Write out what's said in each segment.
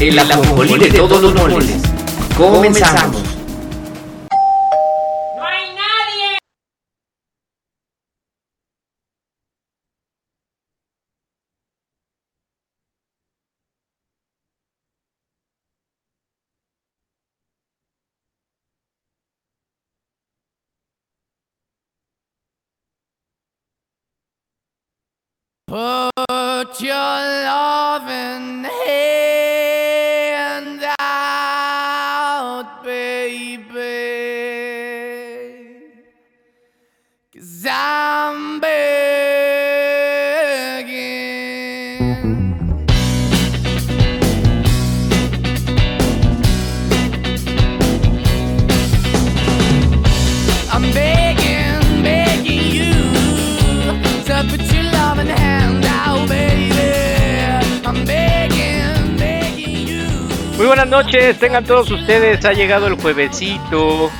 el ajonjolí de todos los moles. Comenzamos. Put your buenas noches, tengan todos ustedes, ha llegado el juevesito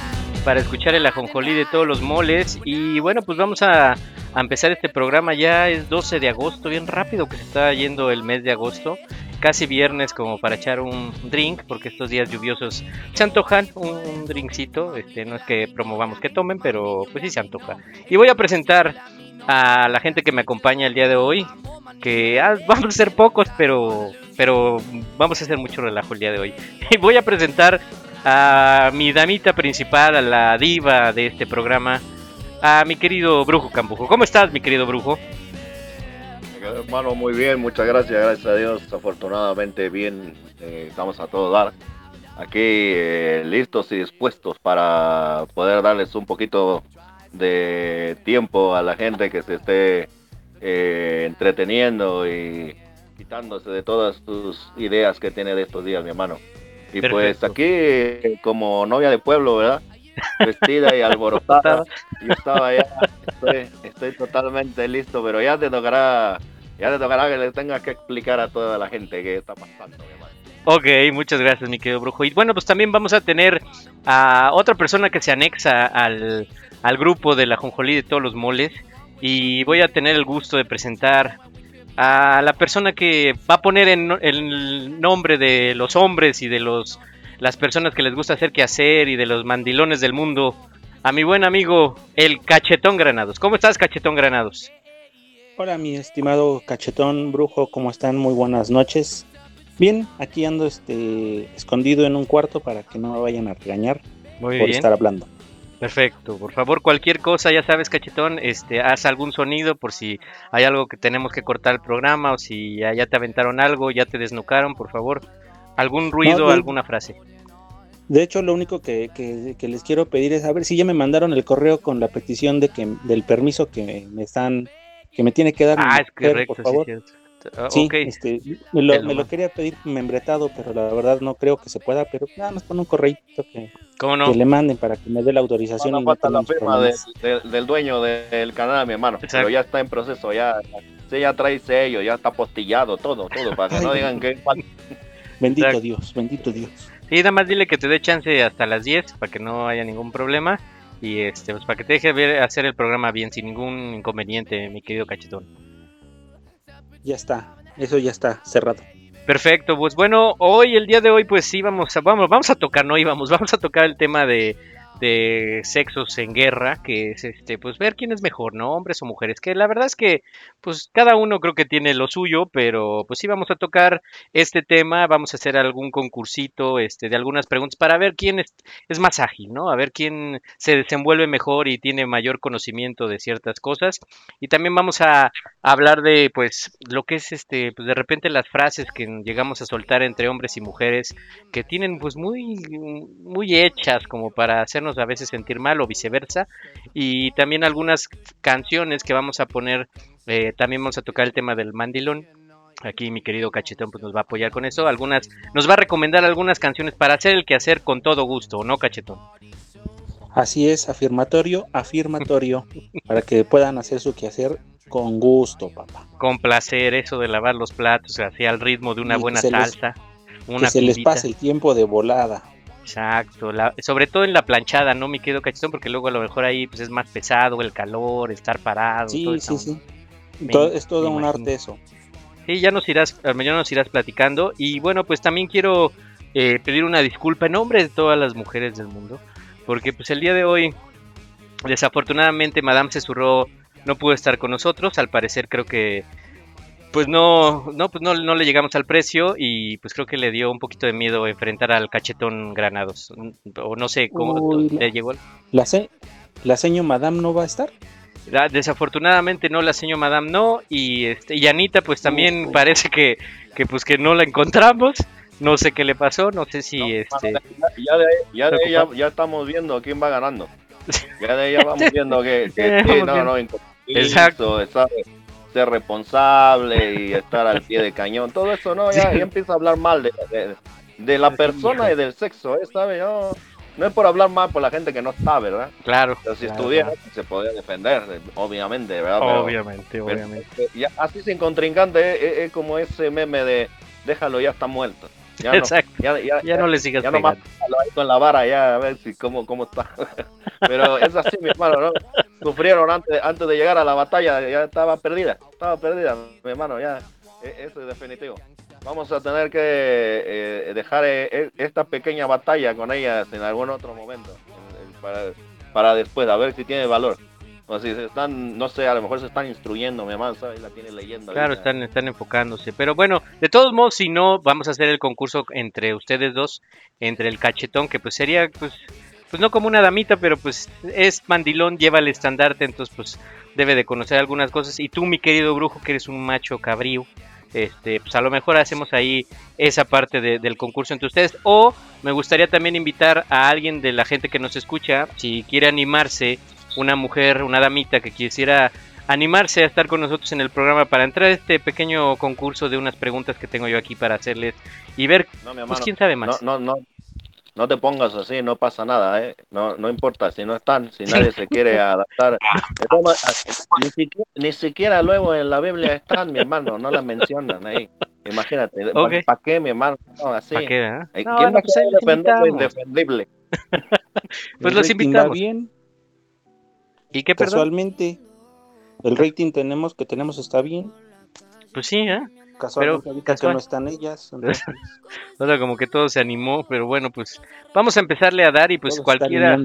para escuchar el ajonjolí de todos los moles. Y bueno, pues vamos a, empezar este programa, ya es 12 de agosto, bien rápido que se está yendo el mes de agosto, casi viernes como para echar un drink, porque estos días lluviosos se antojan un, un drinkcito, este, no es que promovamos que tomen, pero pues sí se antoja. Y voy a presentar a la gente que me acompaña el día de hoy, que ah, vamos a ser pocos, pero, pero vamos a hacer mucho relajo el día de hoy. Voy a presentar a mi damita principal, a la diva de este programa, a mi querido Brujo Cambujo. ¿Cómo estás, mi querido Brujo? Hermano, muy bien, muchas gracias, gracias a Dios, afortunadamente bien, eh, estamos a todo dar. Aquí eh, listos y dispuestos para poder darles un poquito de tiempo a la gente que se esté eh, entreteniendo y quitándose de todas sus ideas que tiene de estos días, mi hermano. Y pues Perfecto. aquí, eh, como novia de pueblo, ¿verdad? Vestida y alborotada. Yo estaba ya, estoy, estoy totalmente listo, pero ya te tocará, ya te tocará que le tengas que explicar a toda la gente qué está pasando, mi hermano. Ok, muchas gracias, mi querido Brujo. Y bueno, pues también vamos a tener a otra persona que se anexa al, al grupo de la Jonjolí de todos los moles. Y voy a tener el gusto de presentar a la persona que va a poner en el nombre de los hombres y de los las personas que les gusta hacer que hacer y de los mandilones del mundo a mi buen amigo el Cachetón Granados. ¿Cómo estás, Cachetón Granados? Hola, mi estimado cachetón brujo, ¿cómo están? Muy buenas noches. Bien, aquí ando este escondido en un cuarto para que no me vayan a regañar Muy por bien. estar hablando. Perfecto, por favor, cualquier cosa, ya sabes, cachetón, este, haz algún sonido por si hay algo que tenemos que cortar el programa o si ya, ya te aventaron algo, ya te desnucaron, por favor, algún ruido, no. alguna frase. De hecho, lo único que, que- que les quiero pedir es a ver si ya me mandaron el correo con la petición de que del permiso que me están que me tiene que dar mi Ah, es correcto, por favor. sí, Ah, Sí, este, me lo, me quería pedir membretado, pero la verdad no creo que se pueda, pero nada más con un correíto que, ¿cómo no? que le manden para que me dé la autorización No y no falta la firma del, dueño del canal, mi hermano. Exacto. Pero ya está en proceso, ya, sí, ya trae sello, ya está postillado, todo, todo, para que Ay, no digan que. Bendito Exacto. Dios, bendito Dios. Sí, nada más dile que te dé chance hasta las 10 para que no haya ningún problema y este, pues para que te deje ver, hacer el programa bien, sin ningún inconveniente, mi querido cachetón. Ya está, eso ya está cerrado. Perfecto, pues bueno, hoy, el día de hoy, pues sí, vamos a, vamos, vamos a tocar, no íbamos, vamos a tocar el tema de, de sexos en guerra, que es este, pues ver quién es mejor, ¿no? Hombres o mujeres, que la verdad es que, pues cada uno creo que tiene lo suyo, pero pues sí vamos a tocar este tema, vamos a hacer algún concursito, este, de algunas preguntas para ver quién es, más ágil, ¿no? A ver quién se desenvuelve mejor y tiene mayor conocimiento de ciertas cosas. Y también vamos a hablar de, pues, lo que es, este, pues de repente las frases que llegamos a soltar entre hombres y mujeres que tienen, pues, muy, muy hechas como para hacernos a veces sentir mal o viceversa. Y también algunas canciones que vamos a poner, eh, también vamos a tocar el tema del mandilón. Aquí mi querido Cachetón pues nos va a apoyar con eso. Algunas, nos va a recomendar algunas canciones para hacer el quehacer con todo gusto, ¿no, Cachetón? Así es, afirmatorio, afirmatorio, para que puedan hacer su quehacer con gusto, papá. Con placer, eso de lavar los platos, así al ritmo de una Y buena les- salsa. que se les pase el tiempo de volada. Exacto, la- sobre todo en la planchada, ¿no, mi querido Cachetón? Porque luego a lo mejor ahí pues es más pesado el calor, estar parado. Sí, toda sí, sí. Me- Todo- es todo me un imagino. arte eso. Sí, ya nos irás, al mañana nos irás platicando. Y bueno, pues también quiero eh, pedir una disculpa en nombre de todas las mujeres del mundo. Porque pues el día de hoy, desafortunadamente, Madame Cesurró no pudo estar con nosotros. Al parecer creo que pues no, no, pues no, no le llegamos al precio y pues creo que le dio un poquito de miedo enfrentar al cachetón Granados. O no sé cómo Uy, le llegó. el- ¿La, se ¿La seño Madame no va a estar? Ah, Desafortunadamente no la señor Madame no y este y Anita pues también parece que, que pues que no la encontramos. No sé qué le pasó, no sé si este Ya, ya de, ya, de ¿Está ahí ya, estamos viendo quién va ganando. Ya de ahí ya vamos viendo que, que vamos no, viendo. no, Exacto. estar- ser responsable y estar al pie de cañón. Todo eso, no, ya, ya empieza a hablar mal de, de, de la persona y del sexo, ¿eh? ¿Sabes? No, no es por hablar mal por la gente que no está, ¿verdad? claro, Pero si claro, estuviera, claro. se podría defender, obviamente, ¿verdad? Pero- obviamente, pero- obviamente. ya, así sin contrincante es, es- es como ese meme de déjalo, ya está muerto. Ya no, Exacto. ya, ya, Ya no le sigas ya nomás ahí con la vara ya a ver si cómo, cómo está. Pero es así, mi hermano, ¿no? Sufrieron antes, antes de llegar a la batalla, ya estaba perdida, estaba perdida, mi hermano, ya. e- Eso es definitivo. Vamos a tener que eh, dejar eh, e- esta pequeña batalla con ellas en algún otro momento, para, para después, a ver si tiene valor. O si se están, no sé, a lo mejor se están instruyendo, mi hermano, ¿sabes? La tiene leyendo. Claro, ahorita. están, están enfocándose. Pero bueno, de todos modos, si no, vamos a hacer el concurso entre ustedes dos, entre el cachetón, que pues sería, pues, pues no como una damita, pero pues es mandilón, lleva el estandarte, entonces pues debe de conocer algunas cosas. Y tú, mi querido brujo, que eres un macho cabrío, este, pues a lo mejor hacemos ahí esa parte de- del concurso entre ustedes. O me gustaría también invitar a alguien de la gente que nos escucha, si quiere animarse, una mujer, una damita que quisiera animarse a estar con nosotros en el programa para entrar a este pequeño concurso de unas preguntas que tengo yo aquí para hacerles y ver, No, mi pues quién sabe no, más. no, no, no te pongas así, no pasa nada, ¿eh? No, no importa si no están, si nadie se quiere adaptar. Maneras, Ni siquiera, ni siquiera luego en la Biblia están, mi hermano, no la mencionan ahí. Imagínate, Ok. ¿para qué, mi hermano? No, así. ¿Para qué, ah? Eh, No, ¿Quién no, va a pues defender lo indefendible? Pues El los invitamos. bien. ¿Y qué, perdón? Casualmente, el rating tenemos que tenemos está bien. Pues sí, ¿eh? Casualmente ahorita casual. que no están ellas. entonces, Ahora como que todo se animó, pero bueno, pues vamos a empezarle a dar y pues todo cualquiera,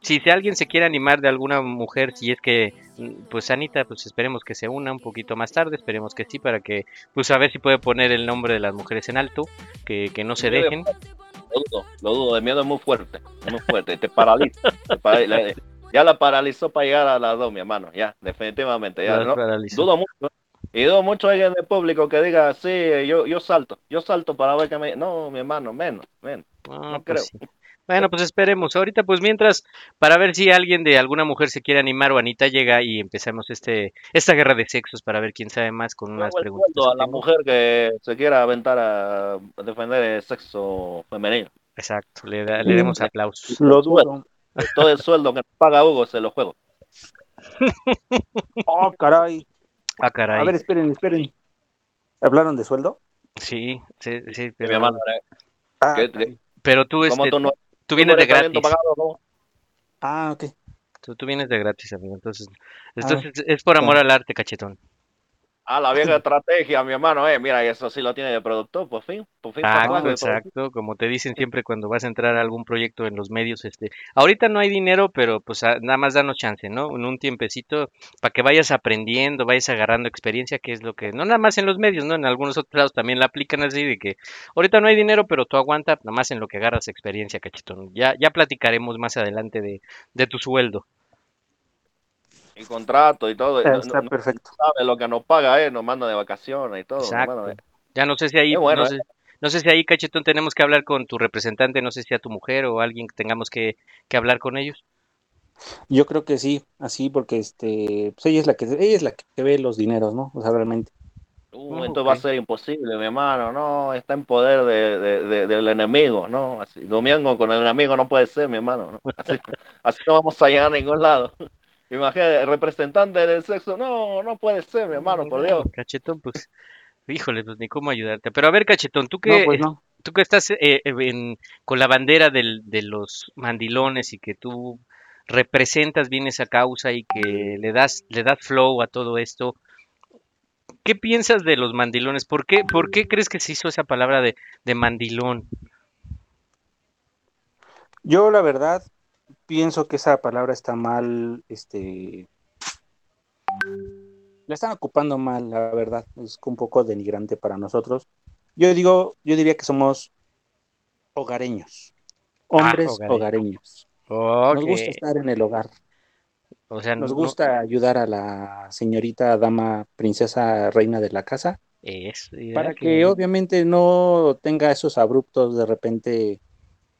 si, si alguien se quiere animar de alguna mujer, si es que, pues Anita, pues esperemos que se una un poquito más tarde, esperemos que sí, para que, pues a ver si puede poner el nombre de las mujeres en alto, que, que no se dejen. Lo dudo, lo dudo, de miedo es muy fuerte, es muy fuerte, te paraliza. te ya la paralizó para llegar a las dos, mi hermano, ya, definitivamente, ya, ¿no? Dudo mucho. Y dudo mucho alguien del público que diga, sí, yo, yo salto, yo salto para ver que me... No, mi hermano, menos, menos. Ah, no pues creo. sí. Bueno, pues esperemos. Ahorita, pues mientras, para ver si alguien de alguna mujer se quiere animar o Anita llega y empezamos este, esta guerra de sexos para ver quién sabe más con unas preguntas. a la mujer que se quiera aventar a defender el sexo femenino. Exacto, le, da- le demos aplausos. Lo dudo. Todo el sueldo que nos paga Hugo se lo juego. Oh, caray. Ah, caray. A ver, esperen, esperen. ¿Hablaron de sueldo? Sí, sí, sí, Mi pero, hermano, Ah, ¿qué- caray. pero tú, ¿cómo este, tú no tú vienes de gratis. pagado, ah, ok. Tú, tú vienes de gratis, amigo. Entonces, Ah. entonces es por amor al arte, cachetón. Ah, la vieja estrategia, mi hermano, eh. Mira, eso sí lo tiene de productor, por fin. Por fin Ah, exacto, como te dicen siempre cuando vas a entrar a algún proyecto en los medios, este, ahorita no hay dinero, pero pues a- nada más danos chance, ¿no? En un tiempecito para que vayas aprendiendo, vayas agarrando experiencia, que es lo que, no nada más en los medios, ¿no? En algunos otros lados también la aplican así de que ahorita no hay dinero, pero tú aguanta, nada más en lo que agarras experiencia, cachetón. Ya, ya platicaremos más adelante de, de tu sueldo. Y contrato y todo. Está no- no perfecto. sabe lo que nos paga, eh. Nos manda de vacaciones y todo. Exacto. eh. Ya no sé si ahí, bueno, no sé, no sé si ahí, cachetón, tenemos que hablar con tu representante, no sé si a tu mujer o alguien que tengamos que, que hablar con ellos. Yo creo que sí, así porque este, pues ella es la que ella es la que ve los dineros, ¿no? O sea, realmente. Uh, esto va a ser imposible, mi hermano. No, está en poder de, de- de- del enemigo, ¿no? Así, domingo con el enemigo no puede ser, mi hermano. ¿no? Así, así no vamos a llegar a ningún lado. Imagínate, el representante del sexo, no, no puede ser, mi hermano, por Dios. Cachetón, pues, híjole, pues ni cómo ayudarte. Pero a ver, Cachetón, tú No, que, pues no. tú que estás eh, en- con la bandera del- de los mandilones y que tú representas bien esa causa y que le das, le das flow a todo esto, ¿qué piensas de los mandilones? ¿Por qué, por qué crees que se hizo esa palabra de, de mandilón? Yo la verdad pienso que esa palabra está mal, este, la están ocupando mal, la verdad, es un poco denigrante para nosotros. Yo digo, yo diría que somos hogareños, hombres hogareños. hogareños. Nos gusta estar en el hogar, O sea, nos no- gusta ayudar a la señorita dama princesa reina de la casa es, para que- que obviamente no tenga esos abruptos de repente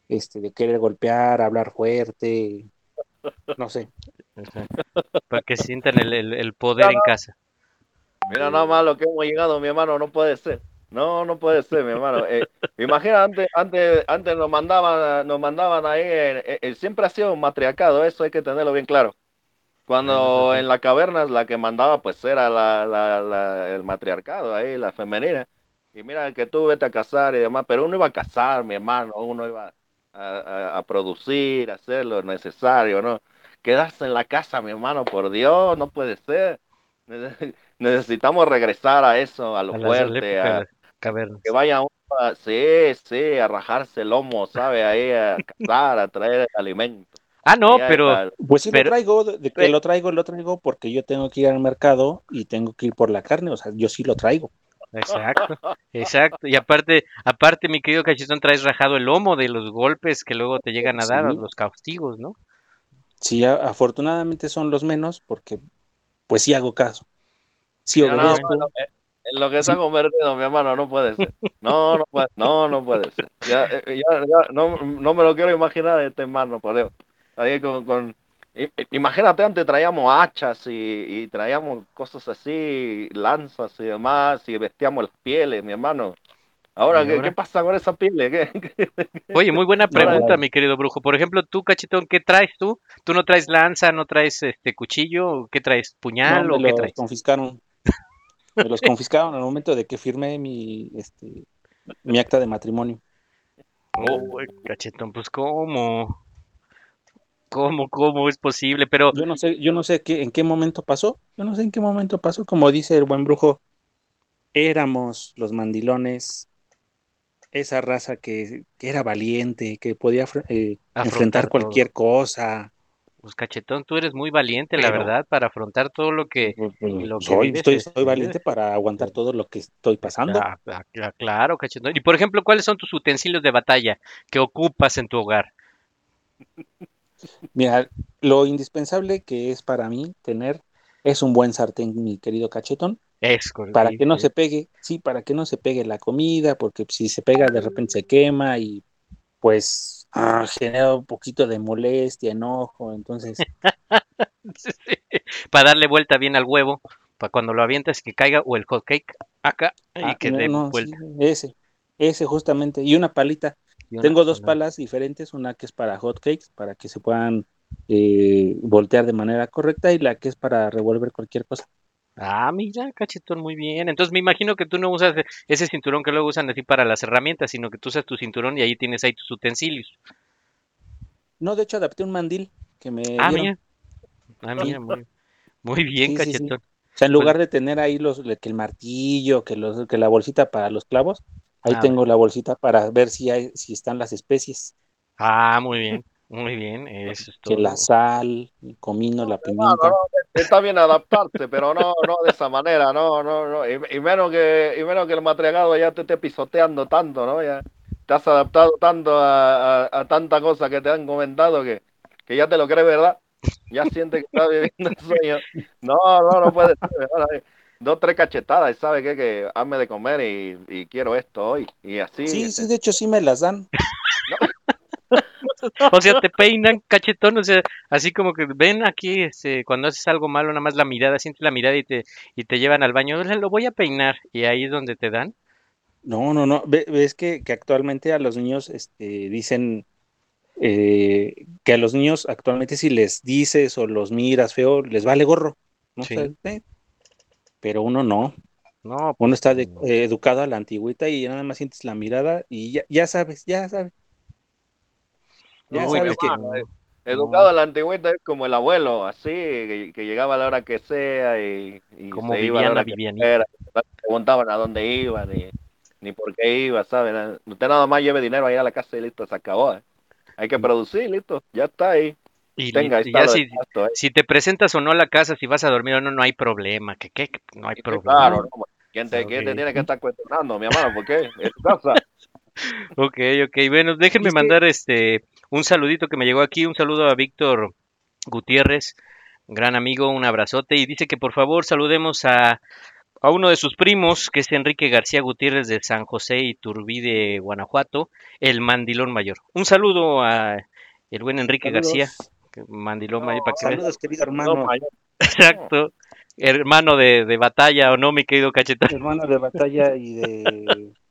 este de querer golpear, hablar fuerte, no sé. para que sientan el, el- el poder en casa. Mira nada más lo que hemos llegado, mi hermano, no puede ser. No, no puede ser, mi hermano. Eh, imagina, antes, antes, antes nos mandaban, nos mandaban ahí, eh, eh, siempre ha sido un matriarcado, eso hay que tenerlo bien claro. Cuando en la caverna la que mandaba pues era la, la- la- el matriarcado ahí, la femenina. Y mira que tú vete a casar y demás, pero uno iba a casar, mi hermano, uno iba a, producir, a hacer lo necesario, ¿no? Quedarse en la casa, mi hermano, por Dios, no puede ser. Nece- Necesitamos regresar a eso, a lo A fuerte, a, que vaya uno a, sí, sí, a rajarse el lomo, ¿sabe? Ahí a cazar, a traer alimento. Ah, no, pero para- Pues sí Pero- lo traigo, de que Sí. lo traigo, lo traigo porque yo tengo que ir al mercado y tengo que ir por la carne, o sea, yo sí lo traigo. Exacto, exacto. Y aparte, aparte, mi querido Cachetón, traes rajado el lomo de los golpes que luego te llegan a dar, Sí. los castigos, ¿no? Sí, a- afortunadamente son los menos porque pues sí hago caso. Sí eh, en lo que se ha convertido, mi hermano, no puede ser. No, no puede, no, no puede ser. Ya, eh, ya, ya, no, no me lo quiero imaginar este hermano, por Dios. Ahí con, con- imagínate, antes traíamos hachas y, y traíamos cosas así, lanzas y demás, y vestíamos las pieles, mi hermano. Ahora, ¿Y ¿qué, pasa con esa piel? ¿Qué- qué- Oye, muy buena pregunta, mi querido brujo. Por ejemplo, tú, Cachetón, ¿qué traes tú? ¿Tú no traes lanza, no traes este cuchillo? ¿Qué traes? ¿Puñal No, o me qué los traes? confiscaron. Me los confiscaron al momento de que firmé mi, este, mi acta de matrimonio. Oh, Cachetón, pues ¿cómo? ¿Cómo, cómo es posible? Pero, Yo no sé, yo no sé qué, en qué momento pasó. Yo no sé en qué momento pasó. Como dice el buen brujo, éramos los mandilones, esa raza que, que era valiente, que podía eh, enfrentar cualquier cosa. pues Cachetón, tú eres muy valiente, la verdad, para afrontar todo lo que... Pues, pues, lo que soy, vives estoy, soy valiente para aguantar todo lo que estoy pasando. Ah, ah, claro, Cachetón. Y por ejemplo, ¿cuáles son tus utensilios de batalla que ocupas en tu hogar? Mira, lo indispensable que es para mí tener es un buen sartén, mi querido cachetón, Es correcto. para que no se pegue, sí, para que no se pegue la comida, porque si se pega de repente se quema y pues ah, genera un poquito de molestia, enojo, entonces para darle vuelta bien al huevo, para cuando lo avientas que caiga, o el hot cake acá, y ah, que no, dé no, vuelta. sí, ese, ese justamente, y una palita. Tengo dos una- palas diferentes, una que es para hot cakes, para que se puedan eh, voltear de manera correcta, y la que es para revolver cualquier cosa. Ah, mira, cachetón, muy bien. Entonces me imagino que tú no usas ese cinturón que luego usan así para las herramientas, sino que tú usas tu cinturón y ahí tienes ahí tus utensilios. No, de hecho adapté un mandil que me Ah, mira. Ah, mira, muy, muy bien, Sí, sí, sí. cachetón. O sea, en lugar de tener ahí los, que el martillo, que los, que la bolsita para los clavos, ahí Ah, tengo la bolsita para ver si hay, si están las especies, Ah, muy bien, muy bien. Eso es que todo. la sal, el comino, la Hermano, pimienta. no, está bien adaptarse, pero no, no de esa manera, no, no, no. Y, y menos que, y menos que el matriarcado ya te esté pisoteando tanto, ¿no? Ya te has adaptado tanto a, a- a tanta cosa que te han comentado que, que ya te lo crees, ¿verdad? Ya sientes que estás viviendo el sueño. No, no, no puede ser. hermano. Dos, tres cachetadas, y sabe qué? que hazme de comer y, y quiero esto hoy. Y así. Sí, este, sí, de hecho sí me las dan. O sea, te peinan cachetón, o sea, así como que ven aquí, este, cuando haces algo malo, nada más la mirada, sientes la mirada y te, y te llevan al baño, "Oiga, lo voy a peinar, y ahí es donde te dan. No, no, no. Ve- Ves que, que actualmente a los niños este, dicen eh, que a los niños actualmente si les dices o los miras feo, les vale gorro. ¿no? Sí. O sea, eh, pero uno no. No, Uno está de- eh, educado a la antigüita y nada más sientes la mirada y ya, ya sabes, ya sabes. Ya Uy, sabes que hermano, eh, Educado a la antigüita es como el abuelo, así, que, que llegaba a la hora que sea y, y Como se iba a la Viviana, que preguntaban a dónde iba ni, ni por qué iba, ¿sabes? Usted nada más lleve dinero ahí a la casa y listo, se acabó. ¿eh? Hay que producir, listo, ya está ahí. Y, Tenga, ya si, gasto, ¿eh? si te presentas o no a la casa, si vas a dormir o no, no hay problema, que qué, Que no hay problema. Claro, ¿no? ¿Quién te, quién te Ok. tiene que estar cuestionando, mi hermano? ¿Por qué? Es tu casa. Ok, ok. Bueno, déjenme que- mandar este un saludito que me llegó aquí, un saludo a Víctor Gutiérrez, gran amigo, un abrazote, y dice que por favor saludemos a, a uno de sus primos, que es Enrique García Gutiérrez de San José y Turbide, Guanajuato, el mandilón mayor. Un saludo a el buen Enrique Saludos. García, que mandilón mayor, para que. Saludos, querido No, hermano. Exacto. Hermano de, de batalla, ¿o no, mi querido cachetón? hermano de batalla y de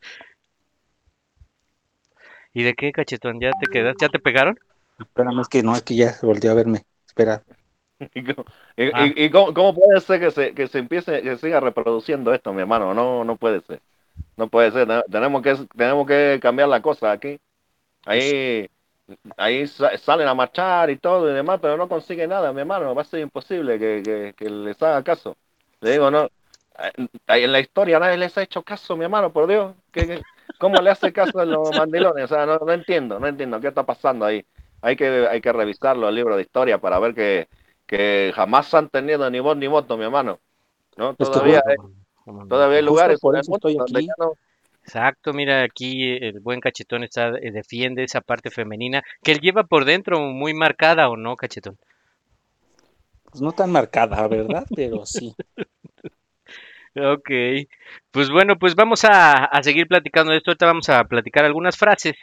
¿Y de qué, cachetón? ¿Ya te quedas? ¿Ya te pegaron? Espérame, es que no, es que ya volteó a verme. Espera. ¿Y, cómo- y- Ah. y- y cómo, cómo puede ser que se, que se empiece, que siga reproduciendo esto, mi hermano? No, no puede ser. No puede ser. Te- Tenemos que, tenemos que cambiar la cosa aquí. Ahí, ahí sa- salen a marchar y todo y demás, pero no consigue nada, mi hermano. Va a ser imposible que, que, que les haga caso. Le digo, no. En la historia nadie les ha hecho caso, mi hermano, por Dios. ¿Qué, qué- cómo le hace caso a los mandilones? O sea, no, no entiendo, no entiendo qué está pasando ahí. Hay que, hay que revisar los libros de historia para ver que, que jamás han tenido ni voz ni voto, mi hermano. ¿No? Es que Todavía, hay, todavía hay lugares por en el eso mundo estoy donde aquí. ya no- Exacto, mira, aquí el buen cachetón está, eh, defiende esa parte femenina que él lleva por dentro muy marcada o no, cachetón. Pues no tan marcada, ¿verdad? Pero sí. Ok, pues bueno, pues vamos a, a seguir platicando de esto. Ahorita vamos a platicar algunas frases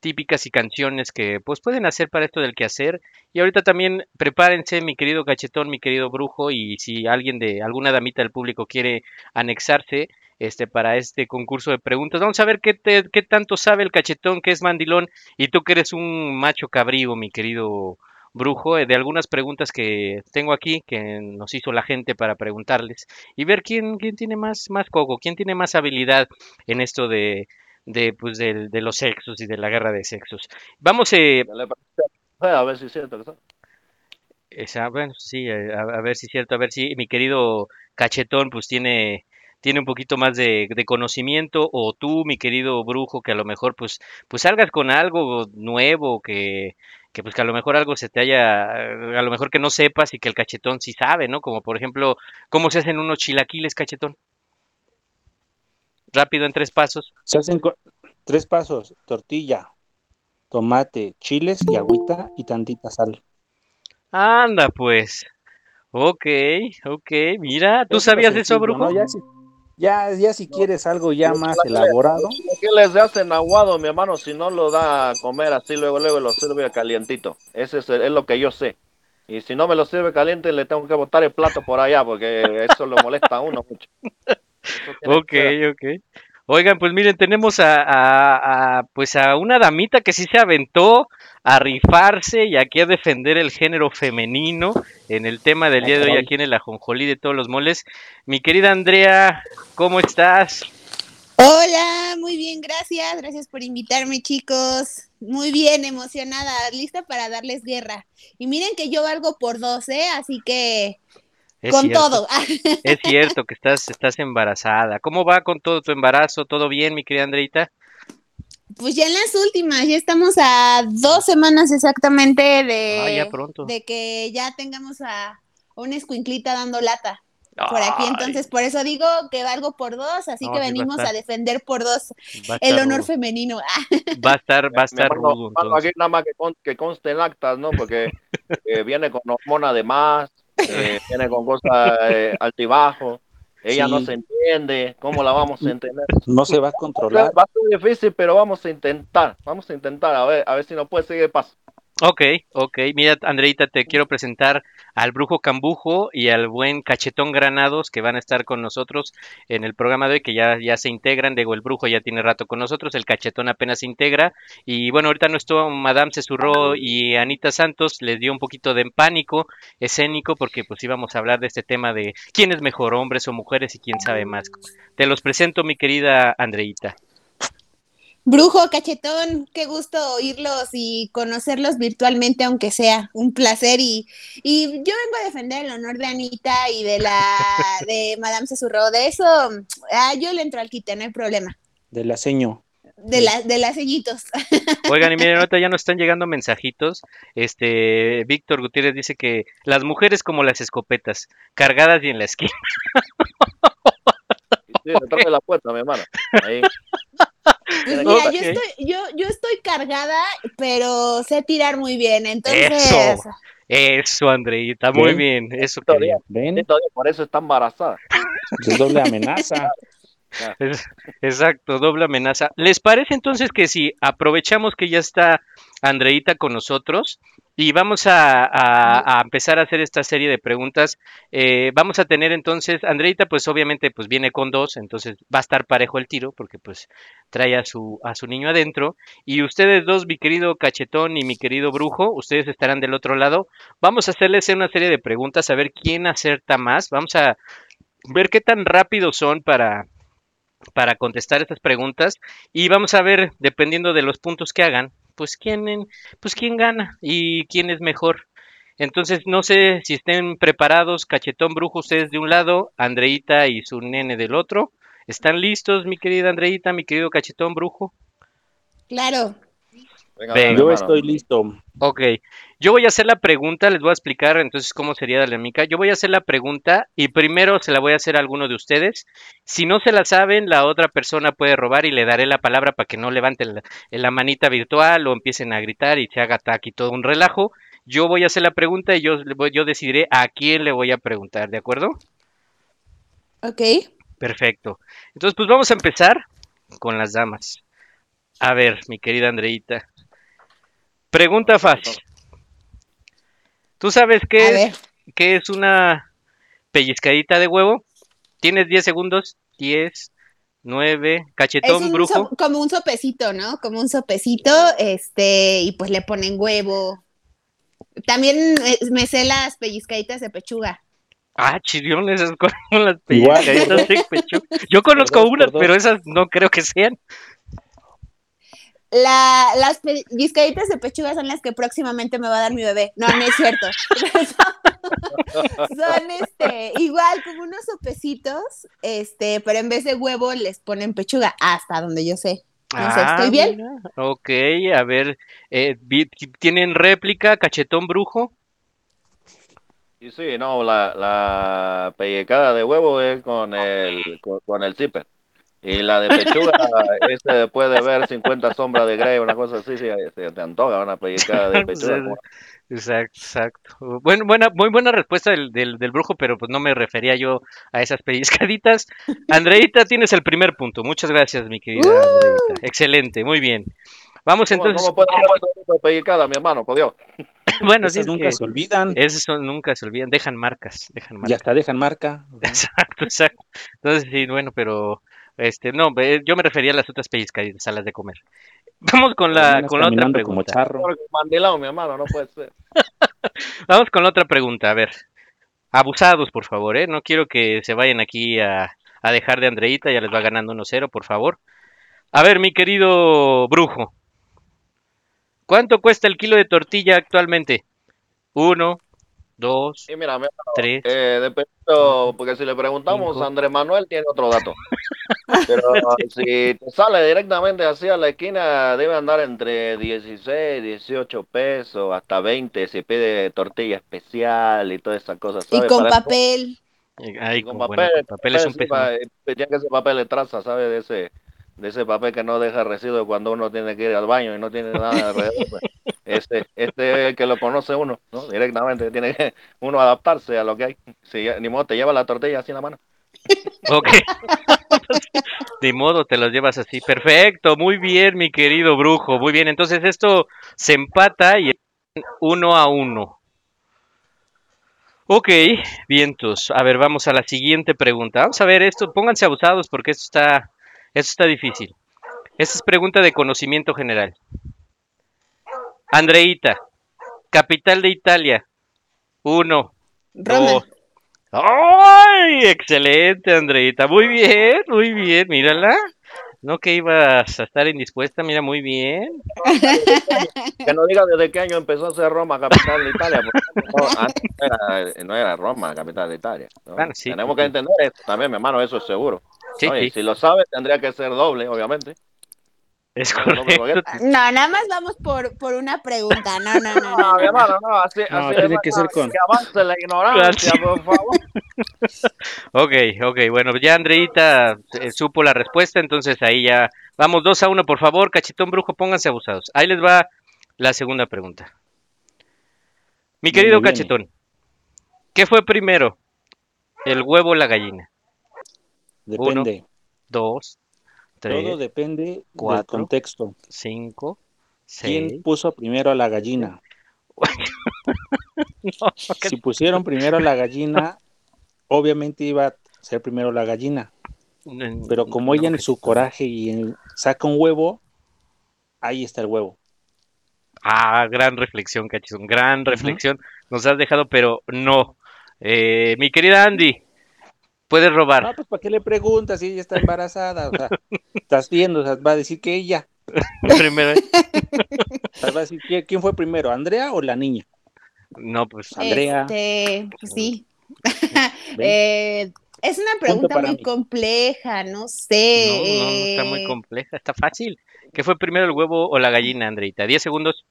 típicas y canciones que pues pueden hacer para esto del quehacer. Y ahorita también prepárense, mi querido cachetón, mi querido brujo, y si alguien de alguna damita del público quiere anexarse este para este concurso de preguntas, vamos a ver qué, te- qué tanto sabe el cachetón que es mandilón y tú que eres un macho cabrío, mi querido brujo, eh, de algunas preguntas que tengo aquí que nos hizo la gente para preguntarles y ver quién, quién tiene más, más coco, quién tiene más habilidad en esto de, de, pues, del- de los sexos y de la guerra de sexos. Vamos, eh, a ver si es cierto. esa, bueno, sí, eh, a, a ver si es cierto, a ver si mi querido cachetón pues tiene, tiene un poquito más de, de conocimiento o tú, mi querido brujo, que a lo mejor pues, pues salgas con algo nuevo que, que pues que a lo mejor algo se te haya, a lo mejor que no sepas y que el cachetón sí sabe, ¿no? Como por ejemplo, ¿cómo se hacen unos chilaquiles, cachetón? Rápido en tres pasos. Se hacen tres pasos: tortilla, tomate, chiles y agüita y tantita sal. Anda, pues. Ok, ok, mira, ¿tú sabías eso, sencillo, brujo? ¿no? Ya, si, ya, ya si quieres algo ya más elaborado, ¿Qué les hacen aguado, mi hermano, si no lo da a comer así luego, luego lo sirve calientito? Ese es, es lo que yo sé. Y si no me lo sirve caliente, le tengo que botar el plato por allá, porque eso lo molesta a uno mucho. Ok, ok. Oigan, pues miren, tenemos a, a- a, pues a una damita que sí se aventó a rifarse y aquí a defender el género femenino en el tema del día de hoy aquí en el ajonjolí de todos los moles. Mi querida Andrea, ¿cómo estás? Hola, muy bien, gracias. Gracias por invitarme, chicos. Muy bien, emocionada, lista para darles guerra. Y miren que yo valgo por dos, ¿eh? Así que Es con cierto, todo. Es cierto que estás, estás embarazada. ¿Cómo va con todo tu embarazo? ¿Todo bien, mi querida Andreita? Pues ya en las últimas, ya estamos a dos semanas exactamente de, Ah, ya pronto. de que ya tengamos a una escuinclita dando lata por aquí. Ay, Entonces, por eso digo que valgo por dos, así No, que sí va a venimos a defender por dos el honor rudo. femenino. Va a estar, va a estar rudo, aquí nada más que, con- que conste en actas, ¿no? Porque eh, viene con hormona de más, eh, viene con cosas eh, altibajo. Ella no se entiende. ¿Cómo la vamos a entender? no se va a controlar. Va a ser difícil, pero vamos a intentar. Vamos a intentar, a ver, a ver si nos puede seguir paso. Ok, ok. Mira, Andreita, te quiero presentar al Brujo Cambujo y al buen Cachetón Granados que van a estar con nosotros en el programa de hoy, que ya, ya se integran. Digo, el Brujo ya tiene rato con nosotros, el Cachetón apenas se integra. Y bueno, ahorita nuestro Madame Cesurró y Anita Santos les dio un poquito de pánico escénico porque pues íbamos a hablar de este tema de quién es mejor, hombres o mujeres y quién sabe más. Te los presento, mi querida Andreita. Brujo, cachetón, qué gusto oírlos y conocerlos virtualmente, aunque sea un placer. Y, y yo vengo a defender el honor de Anita y de la de Madame Cesurro. De eso, ah, yo le entro al quite, no hay problema. De la seño. De, la, de las sellitos. Oigan, y miren, ahorita ya nos están llegando mensajitos. Este, Víctor Gutiérrez dice que las mujeres como las escopetas, cargadas y en la esquina. Sí, detrás de la puerta, mi hermano. Ahí. Pues mira, yo, estoy, yo, yo estoy cargada, pero sé tirar muy bien. Entonces, Eso. Eso, Andreita, muy bien. Eso quería. ¿Ven? Todavía por eso está embarazada. Es doble amenaza. Es- exacto, doble amenaza. ¿Les parece entonces que si aprovechamos que ya está Andreita con nosotros y vamos a, a- a empezar a hacer esta serie de preguntas? eh, vamos a tener entonces, Andreita pues obviamente pues viene con dos, entonces va a estar parejo el tiro porque pues trae a su, a su niño adentro. Y ustedes dos, mi querido cachetón y mi querido brujo, ustedes estarán del otro lado. Vamos a hacerles una serie de preguntas a ver quién acerta más. Vamos a ver qué tan rápidos son para para contestar estas preguntas y vamos a ver, dependiendo de los puntos que hagan, pues quién, pues quién gana y quién es mejor. Entonces, no sé si estén preparados, cachetón brujo, ustedes de un lado, Andreita y su nene del otro. ¿Están listos, mi querida Andreita, mi querido cachetón brujo? claro. Venga, Venga. dale, Yo hermano. estoy listo. Ok, yo voy a hacer la pregunta, les voy a explicar entonces cómo sería la dinámica. Yo voy a hacer la pregunta y primero se la voy a hacer a alguno de ustedes. Si no se la saben, la otra persona puede robar y le daré la palabra para que no levanten la, la manita virtual o empiecen a gritar y se haga ataque y todo un relajo. Yo voy a hacer la pregunta y yo, yo decidiré a quién le voy a preguntar, ¿de acuerdo? Ok. Perfecto. Entonces, pues vamos a empezar con las damas. A ver, mi querida Andreita. Pregunta fácil. ¿Tú sabes qué A es, ver. qué es una pellizcadita de huevo? Tienes 10 segundos. 10, 9, Es cachetón, un brujo. so- como un sopecito, ¿no? Como un sopecito, este, y pues le ponen huevo. También eh, me sé las pellizcaditas de pechuga. Ah, chirión, esas con las pellizcaditas de pecho. Yo conozco unas, pero esas no creo que sean. La, las pellizcaditas de pechuga son las que próximamente me va a dar mi bebé. No, no es cierto. son este, igual como unos sopecitos, este, pero en vez de huevo les ponen pechuga, hasta donde yo sé. No sé, ¿estoy bien? Ah, mira. Ok, a ver, eh, ¿tienen réplica, cachetón brujo? Y sí, no, la, la pellicada de huevo es con el, con, con el zipper. Y la de pechuga, este después de ver 50 sombras de Grey, una cosa así, sí, se te antoja una pellicada de pechuga. como- Exacto, exacto. Bueno, buena, muy buena respuesta del, del, del brujo, pero pues no me refería yo a esas pellizcaditas. Andreita, tienes el primer punto. Muchas gracias, mi querida Andreita. Excelente, muy bien. Vamos ¿Cómo, entonces. cómo puede pellicada, mi hermano? Por Dios. Bueno, sí, Esas nunca que se olvidan. esos son- nunca se olvidan, dejan marcas, dejan Y marcas. hasta dejan marca. Exacto, exacto. Entonces, sí, bueno, pero este, no, yo me refería a las otras pellizcaditas, a las de comer. Vamos con la, con la otra pregunta. charro. Porque mandilao, mi hermano, no puede ser. Vamos con la otra pregunta, a ver. Abusados, por favor, ¿eh? No quiero que se vayan aquí a, a dejar de Andreita, ya les va ganando 1-0, por favor. A ver, mi querido brujo. ¿Cuánto cuesta el kilo de tortilla actualmente? Uno, dos, mira, tres. eh, dependiendo, porque si le preguntamos Andrés Manuel, tiene otro dato. Pero si te sale directamente hacia la esquina, debe andar entre 16, 18 pesos, hasta 20 si pide tortilla especial y todas esas cosas. Y ¿sabe? con Para papel. Eh, Ay, con con, papel, bueno, papel es un sí, peso. pa- eh, que ser papel de traza, ¿sabes? De ese, de ese papel que no deja residuos cuando uno tiene que ir al baño y no tiene nada alrededor. pues. Este, este es el que lo conoce uno, ¿no? Directamente. Tiene que uno adaptarse a lo que hay. Si, ya- ni modo, te lleva la tortilla así en la mano. Ok. De modo, te los llevas así. Perfecto, muy bien, mi querido brujo. Muy bien, entonces esto se empata y uno a uno. Ok, vientos. A ver, vamos a la siguiente pregunta. Vamos a ver esto, pónganse abusados porque esto está, esto está difícil. Esta es pregunta de conocimiento general. Andreita, capital de Italia. Uno, Roma. dos. ¡Ay! Excelente, Andreita. Muy bien, muy bien. Mírala. No que ibas a estar indispuesta, mira, muy bien. Que no diga desde qué año empezó a ser Roma capital de Italia. porque no, antes no era, no era Roma capital de Italia. ¿no? Bueno, sí, Tenemos sí. que entender esto también, mi hermano, eso es seguro. Sí, sí, Si lo sabe, tendría que ser doble, obviamente. Es correcto. No, nada más vamos por, por una pregunta. No, no, no. no, No, no, mi no. hermano, no, así, No, así tiene que ser con- Que avance la ignorancia, por favor. Ok, ok, bueno, ya Andreita eh, supo la respuesta, entonces ahí ya vamos dos a uno, por favor, cachetón brujo, pónganse abusados. Ahí les va la segunda pregunta. Mi querido cachetón, ¿qué fue primero? ¿El huevo o la gallina? Depende. Dos, tres, Todo depende cuatro, del contexto. cinco, ¿Quién puso primero a la gallina? No, Si pusieron primero a la gallina, obviamente iba a ser primero la gallina. Pero como ella en su coraje y en- saca un huevo, ahí está el huevo. Ah, gran reflexión, cachetón, gran reflexión. Nos has dejado, pero no. Eh, mi querida Andy, puedes robar. No, pues ¿para qué le preguntas si ella está embarazada? O sea, estás viendo, o sea, va a decir que ella. Primero, O sea, va a decir ¿quién, fue primero, Andrea o la niña? no, pues Andrea. Este, pues sí. Eh, es una pregunta muy mí. compleja, no No, sé. no, no está muy eh, compleja, está fácil. ¿Qué fue primero el huevo o la gallina, Andreita? ¿10 segundos?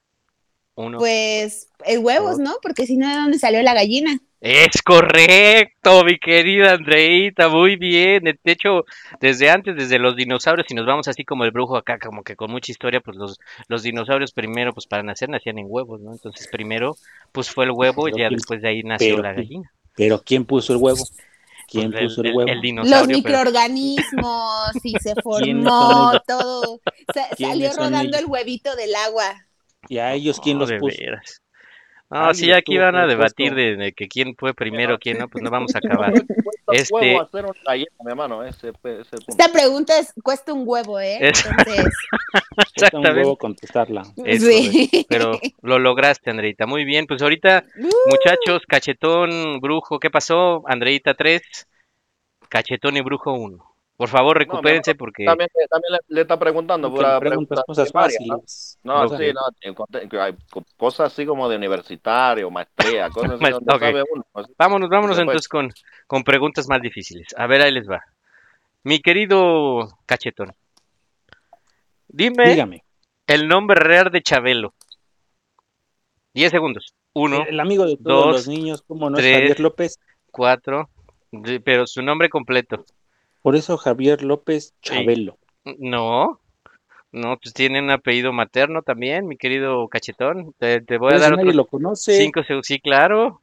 Uno. Pues el huevos. ¿no? Porque si no, ¿de dónde salió la gallina? Es correcto, mi querida Andreita, muy bien. De hecho, desde antes, desde los dinosaurios, si nos vamos así como el brujo acá, como que con mucha historia, pues los, los dinosaurios primero, pues para nacer nacían en huevos, ¿no? Entonces primero, pues fue el huevo y Pero ya quién- después de ahí nació pero la quién- gallina. Pero ¿quién puso el huevo? ¿Quién Pues puso el, huevo? Los dinosaurio, pero- microorganismos y se ¿Quiénes formó todo. Sa- ¿Quiénes salió rodando ellos? el huevito del agua. ¿Y a ellos quién los puso? veras. No, si los aquí van a debatir de, de que quién fue primero, quién no, pues no vamos a acabar. Este- punto. Esta pregunta es, cuesta un huevo, ¿eh? Es- Entonces, Cuesta un huevo contestarla. Es sí. pero lo lograste, Andreita. Muy bien, pues ahorita, Uh, muchachos, cachetón, brujo, ¿qué pasó? Andreita 3, cachetón y brujo 1. Por favor, recupérense porque... También, también le, le está preguntando por preguntas pregunta cosas ¿no? fáciles. No, Ok. sí, no, hay co- cosas así como de universitario, maestría, cosas así Ma- donde ok. sabe uno. así. Vámonos, vámonos Después. entonces con, con preguntas más difíciles. A ver, ahí les va. Mi querido cachetón, dime Dígame, el nombre real de Chabelo. 10 segundos. 1, el amigo de todos dos, los niños, ¿cómo no tres. es Javier López? 4, pero su nombre completo. Por eso Javier López Chabelo. No, no, pues tiene un apellido materno también, mi querido cachetón. Te, te voy a eso dar nadie otros lo conoce. cinco segundos. Sí, claro.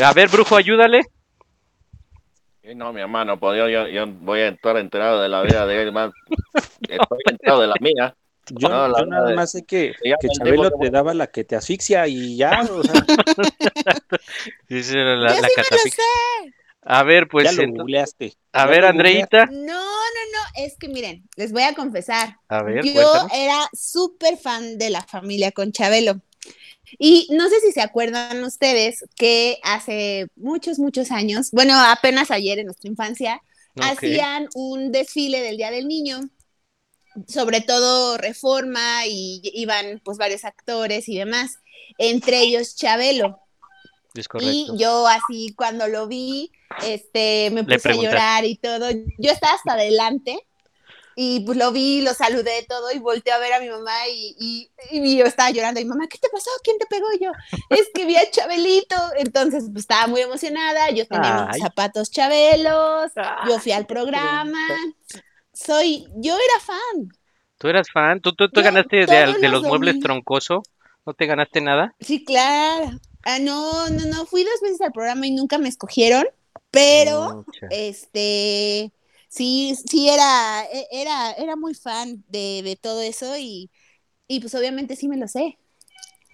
A ver, brujo, ayúdale. Y no, mi hermano, pues yo, yo, yo voy a estar enterado de la vida de él, más. Estoy enterado de la mía. Yo, No, la yo nada más sé que, Chabelo te daba la que te asfixia y ya, o sea, Dice la, yo la sí me lo sé. A ver, pues, ya lo entonces- googleaste. a Ya ver, Andreita. No, no, no, es que miren, les voy a confesar. A ver, Yo cuéntanos. era súper fan de la familia con Chabelo. Y no sé si se acuerdan ustedes que hace muchos, muchos años, bueno, apenas ayer en nuestra infancia, hacían un desfile del Día del Niño, sobre todo Reforma, y iban pues varios actores y demás, entre ellos Chabelo. Es Y correcto. yo así cuando lo vi, este, me puse a llorar y todo. Yo estaba hasta adelante y pues lo vi, lo saludé todo y volteé a ver a mi mamá y, y, y yo estaba llorando. Y mamá, ¿qué te pasó? ¿Quién te pegó? Y yo, es que vi a Chabelito. Entonces pues estaba muy emocionada. Yo tenía mis zapatos Chabelos. Yo fui al programa. Soy, yo era fan. ¿Tú eras fan? ¿Tú, tú, tú Yo ganaste de, los los muebles troncoso? ¿No te ganaste nada? Sí, claro. Ah, no, no, no. Fui dos veces al programa y nunca me escogieron. Pero Mucha. este sí, sí era, e- era, era muy fan de, de todo eso y, y pues obviamente sí me lo sé.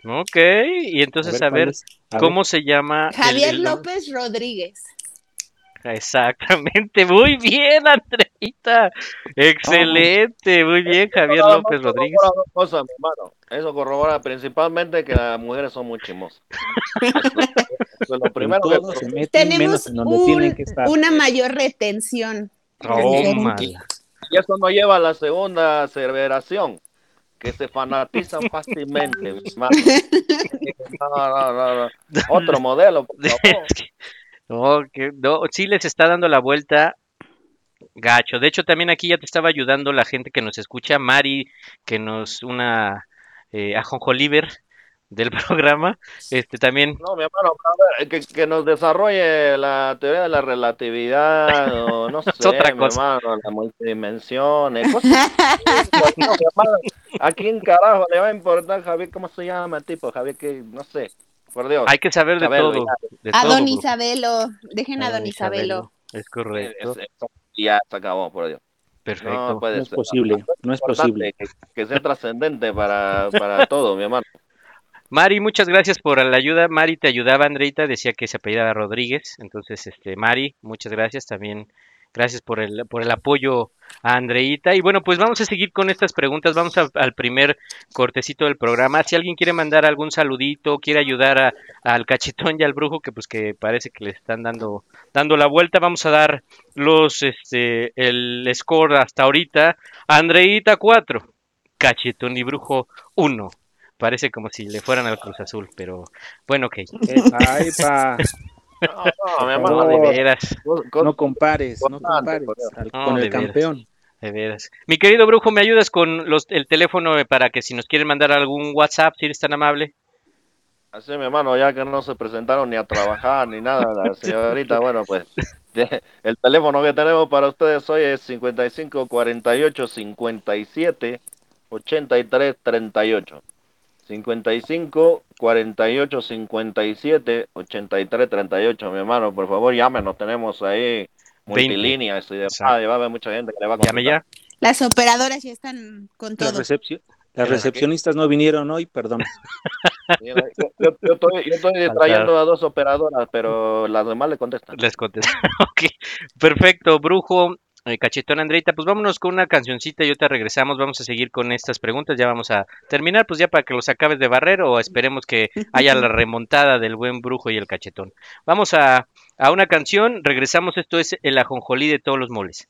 Ok, y entonces a ¿cuál ver? A ¿cómo se llama? Javier el? López Rodríguez. Exactamente, muy bien, Andreita. Excelente, muy bien, Javier López Rodríguez. Eso corrobora principalmente que las mujeres son muy chismosas. Eso es lo En primero que todo se meten menos Tenemos en donde tienen que estar. una mayor retención. Y eso nos lleva a la segunda aseveración, que se fanatizan fácilmente, mi hermano. No, no, no, no. Otro modelo, por favor. Es que- no, que- no, sí les está dando la vuelta gacho. De hecho, también aquí ya te estaba ayudando la gente que nos escucha, Mari, que nos una eh, ajonjoliver del programa, este también No, mi hermano, a ver, que, que nos desarrolle la teoría de la relatividad, o no sé, otra mi cosa. hermano, la multidimensión, eh, cosas hermano, ¿A quién carajo le va a importar, Javier? ¿Cómo se llama el tipo, Javier? Que no sé, por Dios. hay que saber de Isabelo, todo. de A todo, don. Isabelo. Dejen a A don Isabelo. Es correcto. Es- es- ya se acabó, por Dios. Perfecto. No puede No es ser. posible, no es posible. Que, que sea trascendente para, para todo, mi hermano. Mari, muchas gracias por la ayuda. Mari te ayudaba, Andreita, decía que se apellidaba Rodríguez. Entonces, este, Mari, muchas gracias también. Gracias por el, por el apoyo a Andreita. Y bueno, pues vamos a seguir con estas preguntas. Vamos al primer cortecito del programa. Si alguien quiere mandar algún saludito, quiere ayudar a- al cachetón y al brujo, que pues que parece que le están dando, dando la vuelta, vamos a dar los, este, el score hasta ahorita. Andreita 4, cachetón y brujo 1. Parece como si le fueran al Cruz Azul, pero bueno, ok. Ay, pa, No, no, mi de veras, no compares, no compares al- No, con el veras. campeón. de veras. Mi querido brujo, ¿me ayudas con los, el teléfono para que si nos quieren mandar algún WhatsApp, si eres tan amable? Así, mi hermano, ya que no se presentaron ni a trabajar ni nada, la señorita, bueno, pues el teléfono que tenemos para ustedes hoy es 55 48 57 83 38. 55 48 57 83 38, mi hermano, por favor, llámenos, tenemos ahí multilíneas y demás, Exacto. y va a haber mucha gente que le va a Llame ya. Las operadoras ya están con todo. recepcio- las recepcionistas no vinieron hoy, perdón. Yo, yo- yo estoy, yo estoy trayendo a dos operadoras, pero las demás le contestan. Les contesto. ok, perfecto, brujo. Cachetón Andreita, pues vámonos con una cancioncita y ahorita regresamos, vamos a seguir con estas preguntas, ya vamos a terminar, pues ya para que los acabes de barrer o esperemos que haya la remontada del buen brujo y el cachetón. Vamos a, a una canción, regresamos, esto es el ajonjolí de todos los moles.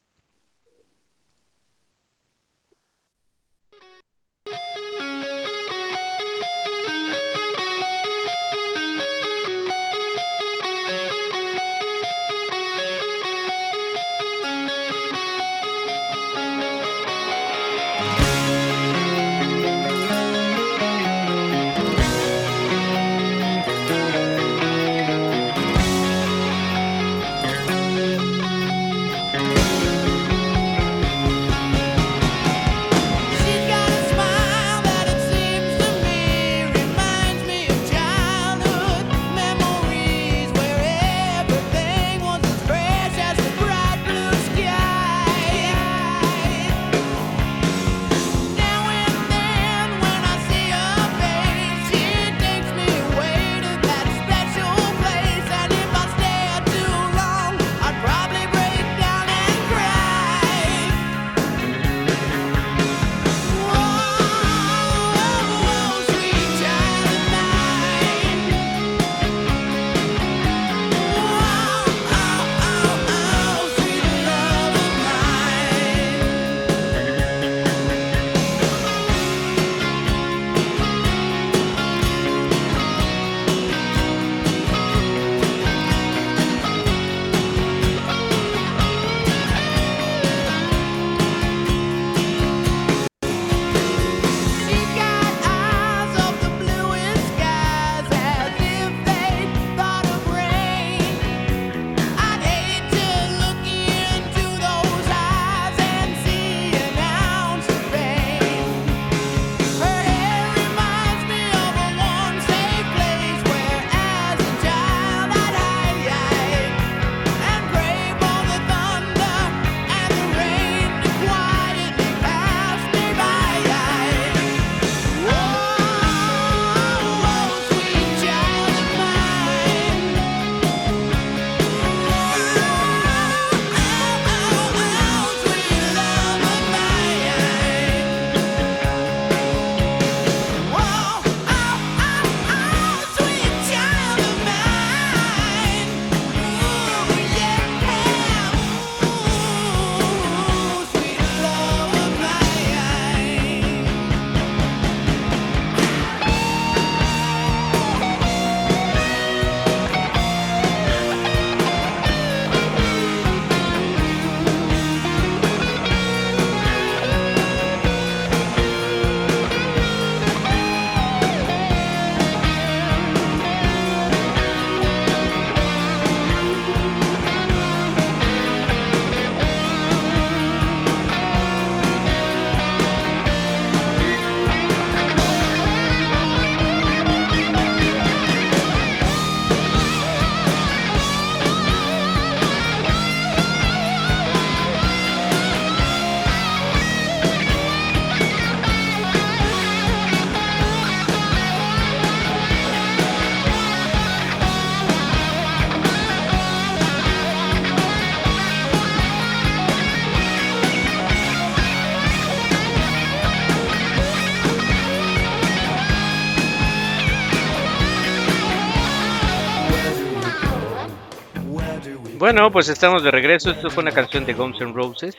Bueno, pues estamos de regreso. Esto fue una canción de Guns N' Roses.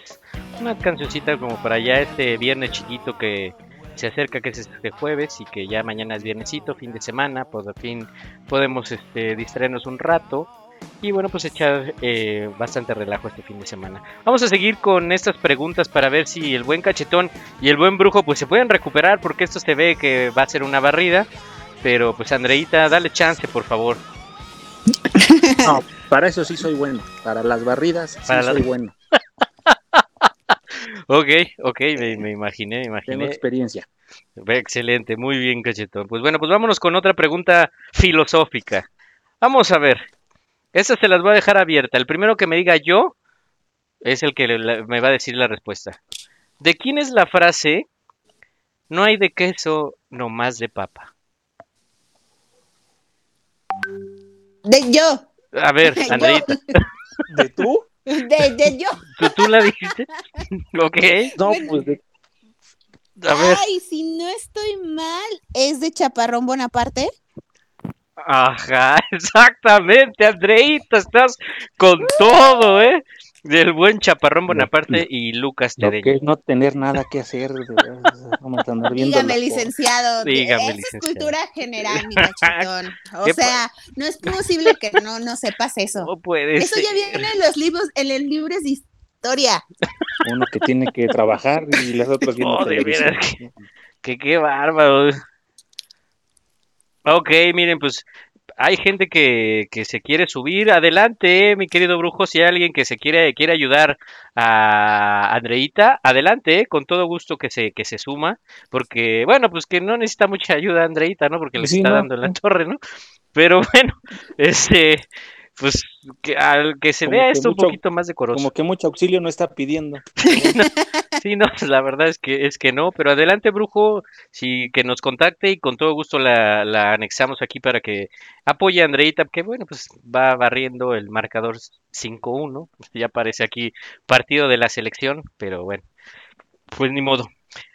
Una cancioncita como para ya este viernes chiquito que se acerca, que es este jueves y que ya mañana es viernesito, fin de semana. Pues al fin podemos este, distraernos un rato. Y bueno, pues echar eh, bastante relajo este fin de semana. Vamos a seguir con estas preguntas para ver si el buen cachetón y el buen brujo pues se pueden recuperar porque esto se ve que va a ser una barrida. Pero pues Andreita, dale chance por favor. No, para eso sí soy bueno. Para las barridas sí Para soy bueno. Ok, ok, me, me imaginé, me Tengo imaginé. experiencia. Excelente, muy bien, cachetón. Pues bueno, pues vámonos con otra pregunta filosófica. Vamos a ver. Estas se las voy a dejar abierta. El primero que me diga yo es el que le- me va a decir la respuesta. ¿De quién es la frase? No hay de queso, no más de papa. De yo. A ver. Andreita, ¿De tú? De, de yo. ¿tú, tú la dijiste? ok, No, Bueno. pues de- a ver. Ay, si no estoy mal, es de Chaparrón Bonaparte. Ajá, exactamente, Andreita, estás con todo, ¿eh? Del buen Chaparrón Bonaparte y Lucas Tedeño. que es no tener nada que hacer. Vamos a andar viendo Dígame, las licenciado. Dígame, Esa licenciado. es cultura general, mi cachetón. O ¿Qué pa- sea, no es posible que no, no sepas eso. No puede Eso ser. ya viene en los libros, en los libros de historia. Uno que tiene que trabajar y los otros viendo No, de televisión. veras Que qué bárbaro. Ok, miren, pues hay gente que, que se quiere subir. Adelante, eh, mi querido brujo. Si hay alguien que se quiere, quiere ayudar a Andreita, adelante, eh, con todo gusto que se, que se suma. Porque, bueno, pues que no necesita mucha ayuda Andreita, ¿no? Porque le Sí, está no. dando en la torre, ¿no? Pero bueno, este, pues que, al que se Como vea que esto mucho- un poquito más decoroso. Como que mucho auxilio no está pidiendo. Sí, no, la verdad es que es que no, pero adelante, brujo, si que nos contacte y con todo gusto la, la anexamos aquí para que apoye a Andreita, que bueno, pues va barriendo el marcador 5-1, pues ya aparece aquí partido de la selección, pero bueno, pues ni modo.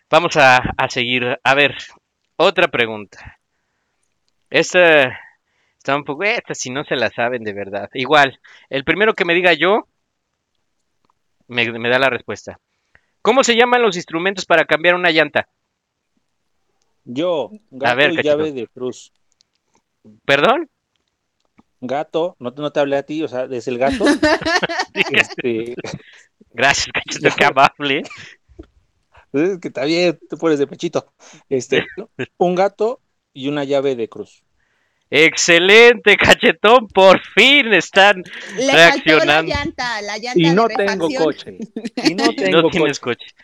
Vamos a, a seguir. A ver, otra pregunta. Esta está un poco, esta si no se la saben de verdad. Igual, el primero que me diga yo, me, me da la respuesta. ¿Cómo se llaman los instrumentos para cambiar una llanta? Yo, gato ver, y cachito. llave de cruz. ¿Perdón? Gato, no, no te hablé a ti, o sea, es el gato. este, Gracias, cachito, qué amable. es que está bien, te pones de pechito. Este, un gato y una llave de cruz. Excelente, cachetón, por fin están Le faltó la reaccionando. llanta, la llanta Y de no tengo coche. Y no No tengo tienes coche. coche.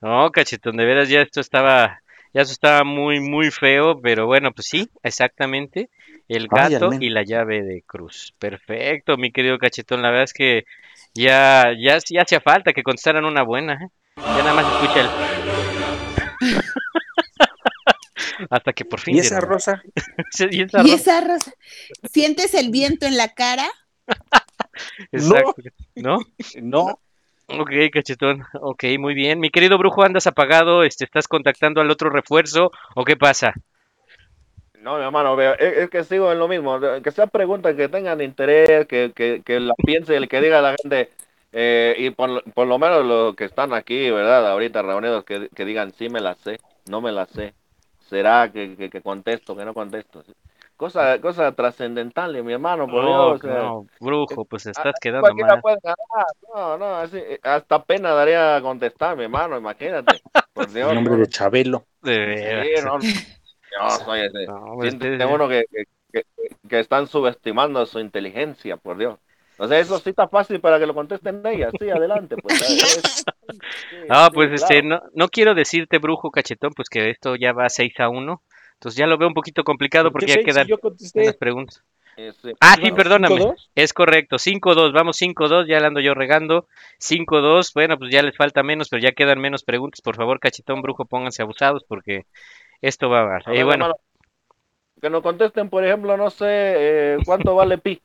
No, cachetón, de veras ya esto estaba, ya esto estaba muy, muy feo, pero bueno, pues sí, exactamente. El gato y la llave de cruz. Perfecto, mi querido cachetón. La verdad es que ya, ya, ya hacía falta que contestaran una buena. ¿eh? Ya nada más escucha el. Hasta que por fin. ¿Y esa rosa? y esa Y rosa. esa rosa. ¿Sientes el viento en la cara? Exacto. ¿No? No, Ok, cachetón. Ok, muy bien. Mi querido brujo, andas apagado. Este, ¿Estás contactando al otro refuerzo o qué pasa? No, mi hermano, es, que sigo en lo mismo. Que sean preguntas que tengan interés, que, que, que la piense, el que diga la gente. eh, y por, lo- por lo menos los que están aquí, ¿verdad? Ahorita reunidos, que, que digan, sí me la sé, no me la sé. ¿Será que, que, que contesto, que no contesto? Cosa, cosa trascendental, mi hermano, por Dios. o sea, no, brujo, pues estás quedando mal. No, no, así, eh, hasta pena daría contestar, mi hermano, imagínate. Por Dios. el nombre no, de Chabelo. De sí, no, no, soy ese. No, Siente uno que, que están subestimando su inteligencia, por Dios. O sea, eso sí está fácil para que lo contesten ellas. Sí, adelante. Pues, es- sí, Ah, sí, pues este, no, no quiero decirte, brujo cachetón, pues que esto ya va 6 a 1. Entonces ya lo veo un poquito complicado porque Yo ya si quedan contesté. preguntas. Sí. Ah, sí, Bueno, perdóname. 5-2. Es correcto, 5-2, vamos 5-2, ya la ando yo regando. 5-2, bueno, pues ya les falta menos, pero ya quedan menos preguntas. Por favor, cachetón, brujo, pónganse abusados porque esto va. A Eh, ver, bueno, que nos contesten, por ejemplo, no sé, eh, ¿cuánto vale pi?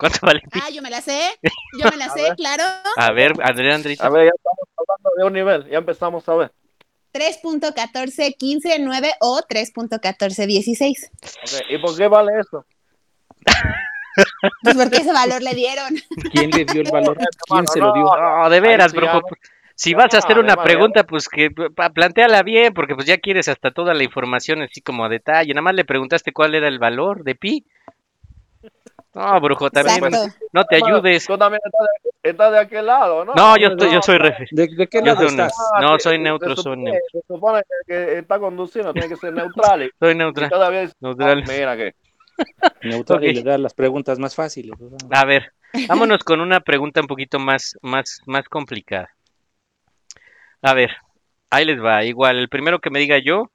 ¿Cuánto vale? Ah, yo me la sé. Yo me la sé, ver. claro. A ver, Andrea, Andrita. A ver, ya estamos hablando de un nivel, ya empezamos a ver. 3.1415 9 o 3.1416. Ok, ¿Y por qué vale eso? Pues porque ese valor le dieron. ¿Quién le dio el valor? ¿Quién se lo dio? no, No, de veras, brujo. Si vas a hacer una pregunta, pues que plantéala bien, porque pues ya quieres hasta toda la información así como a detalle. Nada más le preguntaste cuál era el valor de pi. No, brujo, también Exacto. no te ayudes. Tú también estás de, estás de aquel lado, ¿no? No, yo estoy, yo soy refe. ¿De, de qué lado estás? No, se- soy neutro, soy neutro. Se supone que, que está conduciendo, tiene que ser neutral. Y, Soy y neutral. todavía es- neutral. Ah, mira que. Neutral y le da las preguntas más fáciles. A ver, vámonos con una pregunta un poquito más, más, más complicada. A ver, ahí les va. Igual, el primero que me diga yo,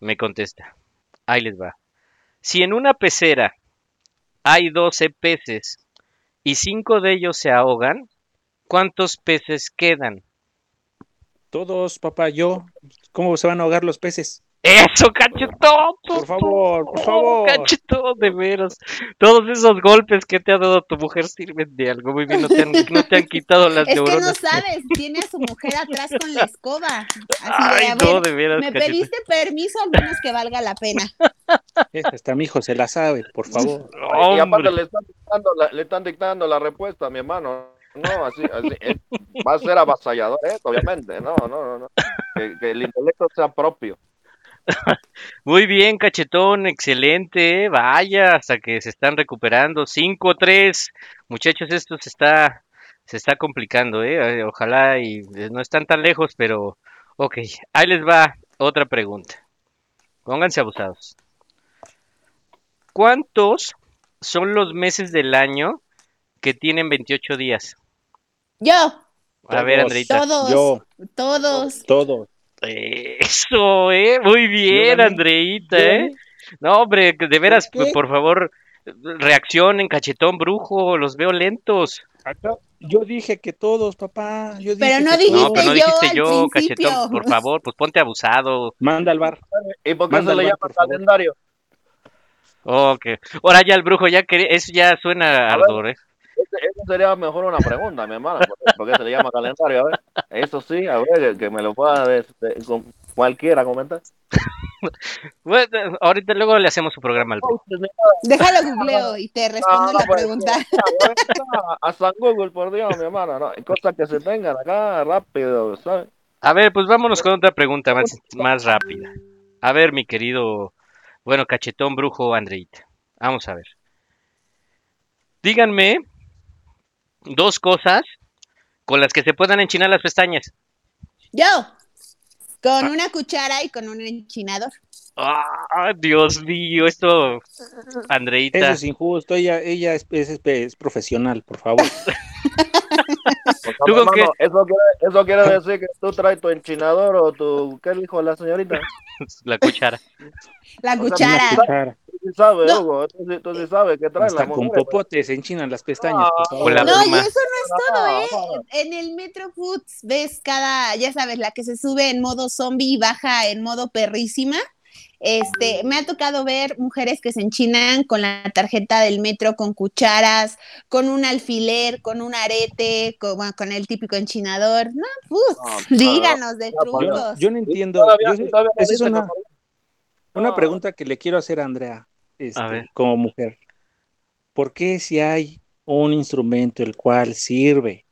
me contesta. Ahí les va. Si en una pecera hay 12 peces y 5 de ellos se ahogan, ¿cuántos peces quedan? Todos, papá, yo. ¿Cómo se van a ahogar los peces? ¡Eso, cachetón! Por favor, por favor. Cachetón, de veras. Todos esos golpes que te ha dado tu mujer sirven de algo. Muy bien, no te han, no te han quitado las Es que no neuronas. sabes, tiene a su mujer atrás con la escoba. Así de, Ay, a no, ver, de veras, ¿me cachetón. pediste permiso al menos que valga la pena? Hasta mi hijo se la sabe, por favor. Y aparte le están dictando la, le están dictando la respuesta, mi hermano. No, así, así eh, va a ser avasallador esto, obviamente. No, no, no. no. Que, que el intelecto sea propio. Muy bien, cachetón, excelente. Vaya, hasta que se están recuperando. 5-3. Muchachos, esto se está, se está complicando, ¿eh? Eh, Ojalá y eh, no están tan lejos, pero ok. Ahí les va otra pregunta. Pónganse abusados. ¿Cuántos son los meses del año que tienen 28 días? Yo, A ver, Todos. Andreita. todos, Yo, todos. todo. Eso, ¿eh? Muy bien. Andreita, Yo ¿eh? No, hombre, de veras, ¿Por qué? por favor, reaccionen, cachetón brujo, los veo lentos. Acá- Yo dije que todos, papá. Yo Pero dije no que dijiste No, pero no yo dijiste yo, principio. cachetón, por favor, pues ponte abusado. Manda al bar. ¿Y por qué Manda se le al bar, llama por favor. Ok. Ahora ya el brujo, ya que eso ya suena A ver. ardor, ¿eh? Eso sería mejor una pregunta, mi hermano. ¿Por qué, por qué se le llama calendario? A ver, eso sí, a ver, que, me lo pueda de- de- con- cualquiera comentar. Bueno, ahorita luego le hacemos su programa al brujo. Déjalo googleo y te respondo No, la pues, pregunta. A, a San Google, por Dios, mi hermano. No, cosas que se tengan acá rápido, ¿sabes? A ver, pues vámonos con otra pregunta más, más rápida. A ver, mi querido, bueno, cachetón brujo Andreita. Vamos a ver. Díganme dos cosas con las que se puedan enchinar las pestañas. Yo, con una cuchara y con un enchinador. Ah, Dios mío, esto, Andreita. Eso es injusto. Ella, ella es, es- es profesional, por favor. Pues, ¿Tú con hermano, eso, quiere, eso quiere decir que tú traes tu enchinador o tu. ¿Qué dijo la señorita? La cuchara. La sea, cuchara. Cuchara. Tú sí sabes, No. Hugo. Tú, sí- tú sí sabes que traen Hasta las con mujeres. popote se enchinan las pestañas, favor. Con la No, y eso no es todo, Ah, ¿eh? En el Metro Foods ves cada, ya sabes, la que se sube en modo zombie y baja en modo perrísima. Este, me ha tocado ver mujeres que se enchinan con la tarjeta del metro, con cucharas, con un alfiler, con un arete, con, bueno, con el típico enchinador. No, pues, No, díganos de no, pues, Yo, trucos. yo no entiendo. Todavía- yo sé- todavía no esa es una, una pregunta que le quiero hacer a Andrea, este, A como mujer. ¿Por qué si hay un instrumento el cual sirve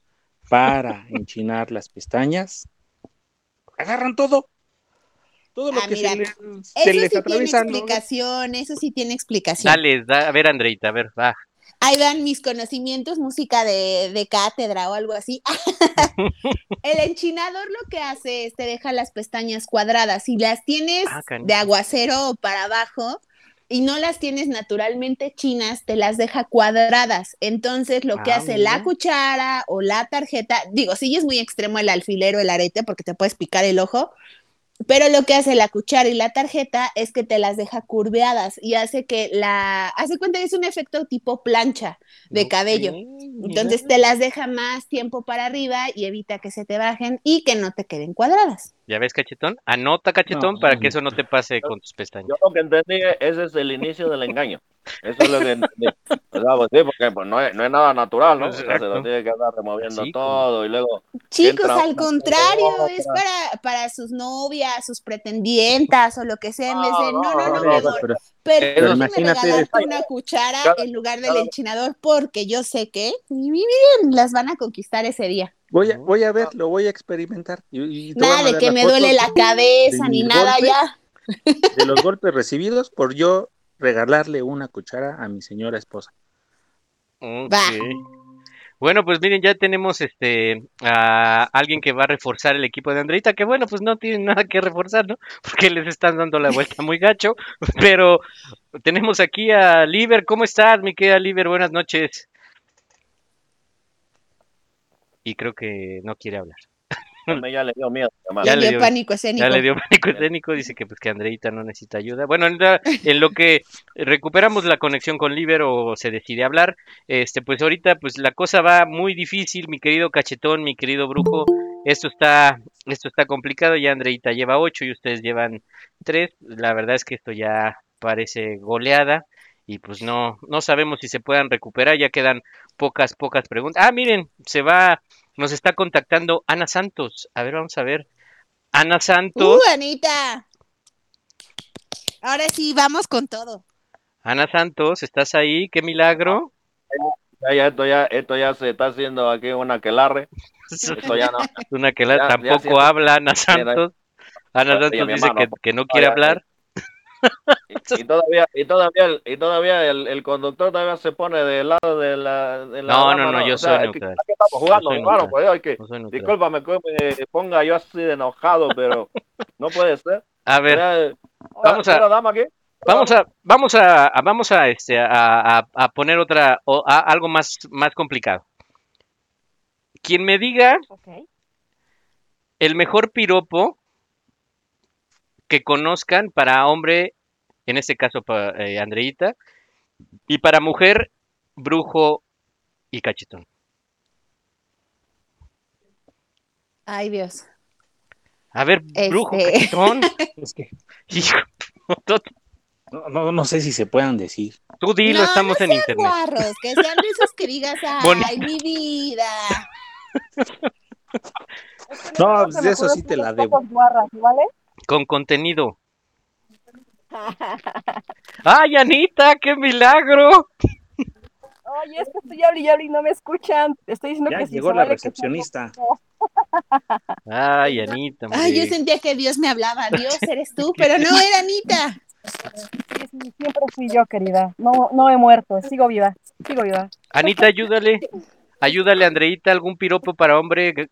para enchinar las pestañas, agarran todo? Todo lo Ah, que mira, se, le- Eso se les sí tiene explicación, eso sí tiene explicación. Dale, da- a ver, Andreita, a ver, va. Ahí van mis conocimientos, música de, de cátedra o algo así. el enchinador lo que hace es te deja las pestañas cuadradas. Si las tienes Ah, de aguacero o para abajo y no las tienes naturalmente chinas, te las deja cuadradas. Entonces lo que Ah, hace mira. la cuchara o la tarjeta, digo, sí es muy extremo el alfiler o el arete porque te puedes picar el ojo, pero lo que hace la cuchara y la tarjeta es que te las deja curveadas y hace que la, hace cuenta que es un efecto tipo plancha de cabello. mira. Entonces te las deja más tiempo para arriba y evita que se te bajen y que no te queden cuadradas. ¿Ya ves, cachetón? Anota, cachetón, No, para no. que eso no te pase con tus pestañas. Yo lo que entendí, ese es el inicio del engaño. Eso es lo que entendí. O sea, pues sí, porque pues, no, es, no es nada natural, ¿no? O sea, se lo tiene que andar removiendo Sí, todo y luego... Chicos, al contrario, por es otra. para, para sus novias, sus pretendientas o lo que sea, en vez de, no, no, no, no, amor, pero- permíteme pero imagínate- regalarte una cuchara Cada- en lugar del cada- enchinador porque yo sé que, y miren, las van a conquistar ese día. Voy a, voy a ver, lo voy a experimentar. Y, y Nada de que me duele la cabeza ni nada golpes. ya. De los golpes recibidos por yo regalarle una cuchara a mi señora esposa. Bueno, pues miren, ya tenemos este a alguien que va a reforzar el equipo de Andreita, que bueno, pues no tienen nada que reforzar, ¿no? Porque les están dando la vuelta muy gacho, pero tenemos aquí a Liber, ¿cómo estás, mi querida Liber? Buenas noches. Y creo que no quiere hablar. Ya le dio miedo. Ya le le dio- dio pánico escénico. Ya le dio pánico escénico, dice que pues que Andreita no necesita ayuda. Bueno, en, la- en lo que recuperamos la conexión con Liber o se decide hablar, este pues ahorita pues la cosa va muy difícil, mi querido cachetón, mi querido brujo. Esto está esto está complicado, ya Andreita lleva ocho y ustedes llevan tres. La verdad es que esto ya parece goleada y pues no no sabemos si se puedan recuperar, ya quedan pocas pocas preguntas. Ah, miren, se va nos está contactando Ana Santos. A ver, vamos a ver. Ana Santos. ¡Uh, Anita! Ahora sí, vamos con todo. Ana Santos, ¿estás ahí? ¡Qué milagro! Ya, ya, esto, ya, esto ya se está haciendo aquí una aquelarre. Esto ya no. Una que la- Ya- tampoco habla Ana Santos. Ana Santos dice que, que no no, quiere ya, hablar. Y, y todavía, y todavía, el, y todavía el, el conductor todavía se pone del lado de la. De la No, no, no, yo O sea, soy es que- neutral. ¿qué estamos jugando, hermano? neutral. Pues, hay que, No neutral. discúlpame que me ponga yo así de enojado, pero no puede ser. A ver, Mira, vamos a- ¿otra dama aquí? vamos a, vamos a, a- vamos a, este, a, a- a poner otra, o a- algo más, más complicado. Quien me diga el mejor piropo que conozcan para hombre, en este caso para eh, Andreita, y para mujer, brujo y cachetón. Ay, Dios. A ver, brujo, Este. cachetón. Es que Hijo, no, no, no sé si se puedan decir. tú dilo, No, estamos no en sean internet. guarros, que sean de esos que digas, ay, mi vida. No, pues de eso sí te la debo. Con contenido. ¡Ay, Anita! ¡Qué milagro! Oye, es que estoy hable y no me escuchan. Estoy diciendo Ya que sí llegó se la vale que sea recepcionista. ¡Ay, Anita! Ay, yo sentía que Dios me hablaba. Dios, eres tú, pero no era Anita. Sí, sí, siempre fui yo, querida. No, no he muerto, sigo viva, sigo viva. Anita, ayúdale. Ayúdale, Andreita, algún piropo para hombre.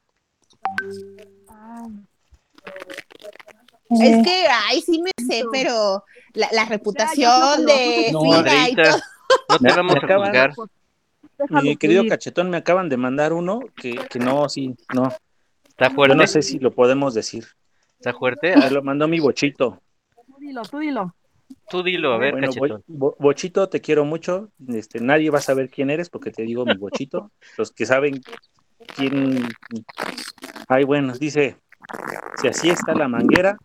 Es que, ay, sí me sé, pero la, la reputación de No, Frida y todo. no te vamos a juzgar. Mi querido cachetón, me acaban de mandar uno que, que no, sí, no. ¿Está Yo fuerte? no sé si lo podemos decir. ¿Está fuerte? Me lo mandó mi bochito. Tú dilo, tú dilo. Tú dilo, a ver, Bueno, cachetón. Bo- Bo- Bochito, te quiero mucho. Este, nadie va a saber quién eres porque te digo mi Bochito. Los que saben quién. Ay, bueno, dice: si así está la manguera,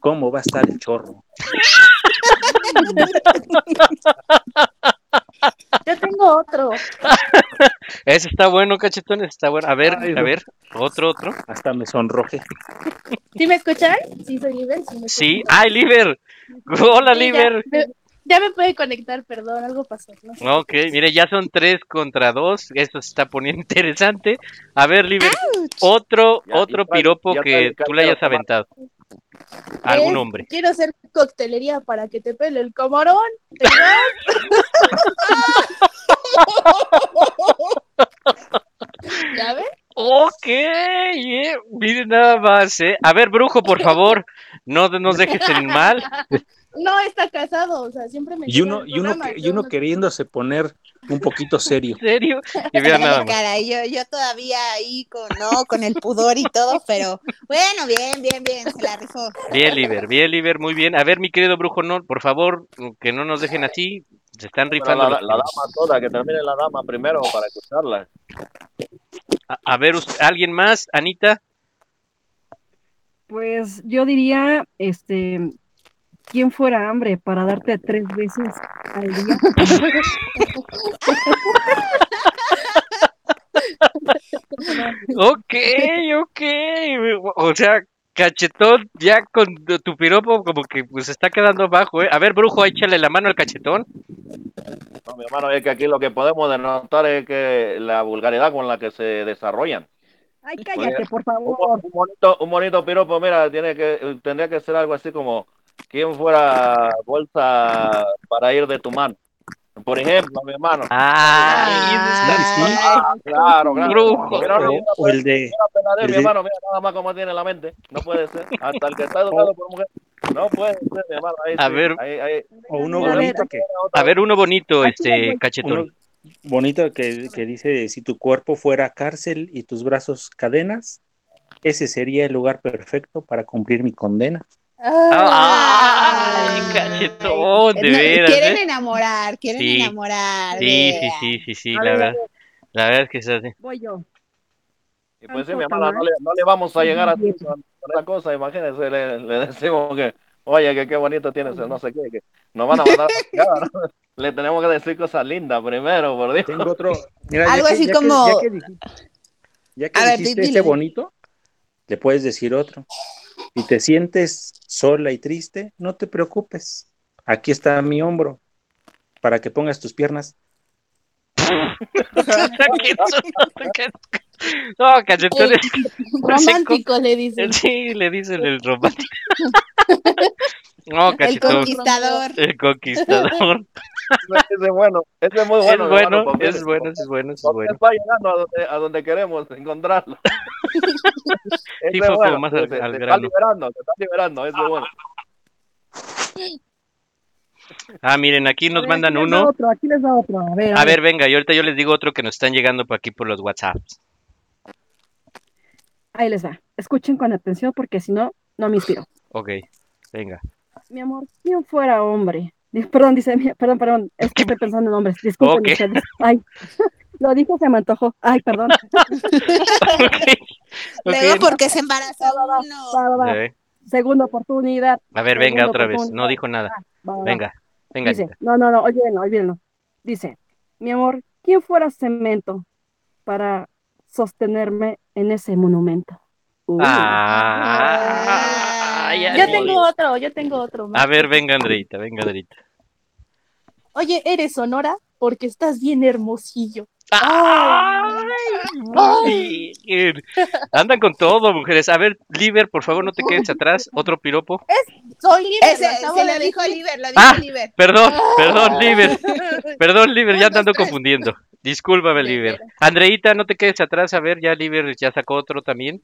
¿cómo va a estar el chorro? Yo tengo otro. Ese está bueno, cachetón, está bueno. A ver, Ay, a ver, otro, otro. Hasta me sonroje. ¿Sí me escuchan? Sí, soy Liber. ¿sí me Sí? ¡ay, Liber! ¡Hola, Sí, Liber! Ya, me- ya me puede conectar, perdón, algo pasó. No sé. Ok, mire, ya son tres contra dos. Esto se está poniendo interesante. A ver, Liber, otro, Ya- otro piropo ya que tú le hayas caldero, Algún hombre. Quiero hacer coctelería para que te pele el camarón. ¿Ya ves? Ok, miren nada más, eh. A ver, brujo, por favor, no nos dejes en mal. No está casado, o sea, siempre me Y uno, y uno, que- y yo uno no- queriéndose poner un poquito serio. ¿En serio? Y vean nada más. Caray, yo, yo todavía ahí con, no, con el pudor y todo, pero bueno, bien, bien, bien, se la rifó. Bien, Liber, bien, Liber, muy bien. A ver, mi querido brujo, no, por favor, que no nos dejen así. Se están rifando. la, los la piropos. dama toda, que termine la dama primero para escucharla. A, a ver, usted- ¿alguien más? Anita. Pues yo diría, este, ¿quién fuera hambre para darte tres veces al día? Ok, ok. O sea, cachetón, ya con tu piropo como que pues está quedando bajo, ¿eh? A ver, brujo, échale la mano al cachetón. No, mi hermano, es que aquí lo que podemos denotar es que la vulgaridad con la que se desarrollan. Ay, cállate, por Un, favor. un bonito, un bonito piropo, mira, tiene que, tendría que ser algo así como quién fuera bolsa para ir de tu mano. Por ejemplo, mi hermano. Ay, Ah, claro, claro. Brujo. Mira, no, O, el de, mira, el mi de- hermano, mira nada más cómo tiene la mente. No puede ser. Hasta el que está educado por mujer. No puede ser, mi hermano. Ahí A sí, ver. ahí- ahí- o uno bonito que, A ver, uno bonito, este, uno cachetón. bonito que, que dice si tu cuerpo fuera cárcel y tus brazos cadenas, ese sería el lugar perfecto para cumplir mi condena. Ay, cachetón, de No, veras, quieren ¿eh? enamorar, quieren Sí. enamorar. Sí, sí, vea. sí, sí, la verdad. La verdad es que es así. Voy yo. Y pues sí, mi hermano, no le, no le vamos a llegar a otra cosa. Imagínense, le, le decimos que, oye, que qué bonito tienes no sé qué, que nos van a mandar a. Le tenemos que decir cosas lindas primero, por Dios. Tengo otro, mira, ya Algo que- así ya que- como- ya que dijiste, bonito, le puedes decir otro. Si te sientes sola y triste, no te preocupes. Aquí está mi hombro para que pongas tus piernas. No, cachetón. El es- romántico le dicen. Sí, le dicen el romántico. No, El conquistador. El conquistador. Ese es bueno, ese es muy Es bueno. es bueno, es bueno, es bueno. está llegando a donde, a donde queremos encontrarlo. Sí, fue bueno, más al- al liberando, se está liberando, eso es bueno. Ah, miren, aquí nos ver, mandan aquí uno. otro, aquí les da otro. A ver, A ver, venga, y ahorita yo les digo otro que nos están llegando por aquí por los WhatsApps. Ahí les va. Escuchen con atención porque si no, no me inspiro. Ok, venga. Mi amor, ¿quién fuera hombre? Perdón, dice, perdón, perdón, es que estoy pensando en hombres. Disculpen Ok. ustedes. Ay, lo dijo, se me antojó. Ay, perdón. Luego Ok. porque se embarazó uno. Va, va, va. Eh, Segunda oportunidad. A ver, venga otra vez. No dijo nada. Va, va, va. Venga, venga. Dice, no, no, no, olvídenlo, olvídenlo. Dice, mi amor, ¿quién fuera cemento para sostenerme en ese monumento? Uh, Ah, ay, ay, Yo tengo otro, yo tengo otro. más. A ver, venga, Andreita, venga, Andreita. Oye, eres Sonora porque estás bien hermosillo. Ay. Andan con todo, mujeres. A ver, Liber, por favor, no te quedes atrás. Otro piropo. Soy libre, Ese, acabo se lo dijo. Liber, lo dijo Ah, Liber. Perdón, perdón, Liber. Perdón, Liber, ya te ando confundiendo. Discúlpame, veras. Andreita, no te quedes atrás. A ver, ya Liber ya sacó otro también.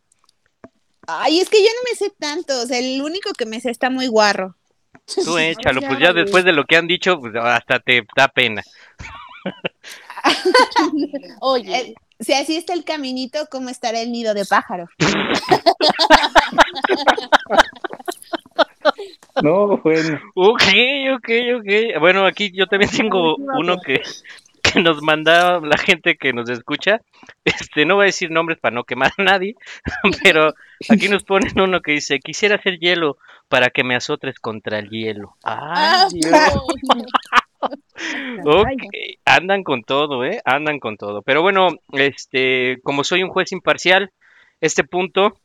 Ay, es que yo no me sé tanto. O sea, el único que me sé está muy guarro. Tú échalo, pues ya después de lo que han dicho, pues hasta te da pena. Oye, Eh, si así está el caminito, ¿cómo estará el nido de pájaro? No, bueno. Ok, ok, ok. Bueno, aquí yo también tengo uno que, que nos manda la gente que nos escucha. Este, no voy a decir nombres para no quemar a nadie, pero aquí nos ponen uno que dice, quisiera hacer hielo para que me azotres contra el hielo. ah, Ay, Dios. no. Ok, andan con todo, ¿eh? Andan con todo. Pero bueno, este, como soy un juez imparcial, este punto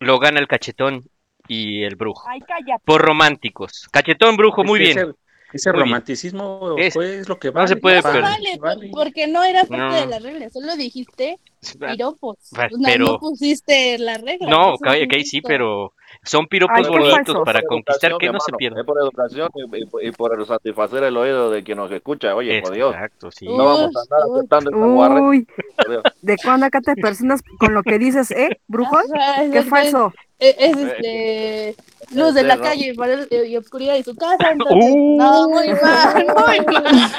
lo gana el cachetón y el brujo. Ay, cállate. Por románticos. Cachetón, brujo, muy Es que bien. Ese, ese Muy bien. romanticismo Es- fue, es lo que no vale. se puede No se perder. vale, vale. porque no era parte No. de la regla, solo dijiste piropos. No, pero- no pusiste la regla. No, eso ok, es ok, sí, pero son piropos Ay, bonitos para conquistar que no se. Es por educación y, por satisfacer el oído de quien nos escucha. Oye, por Dios. Exacto, sí. No vamos a andar Uy, uy. aceptando. Uy, Dios. ¿de cuándo acá te personas con lo que dices, eh, es- Qué es- falso. Es, es, este luz de la ¿no? calle y, obscuridad de su casa. Entonces, Uh. no, muy mal, muy mal.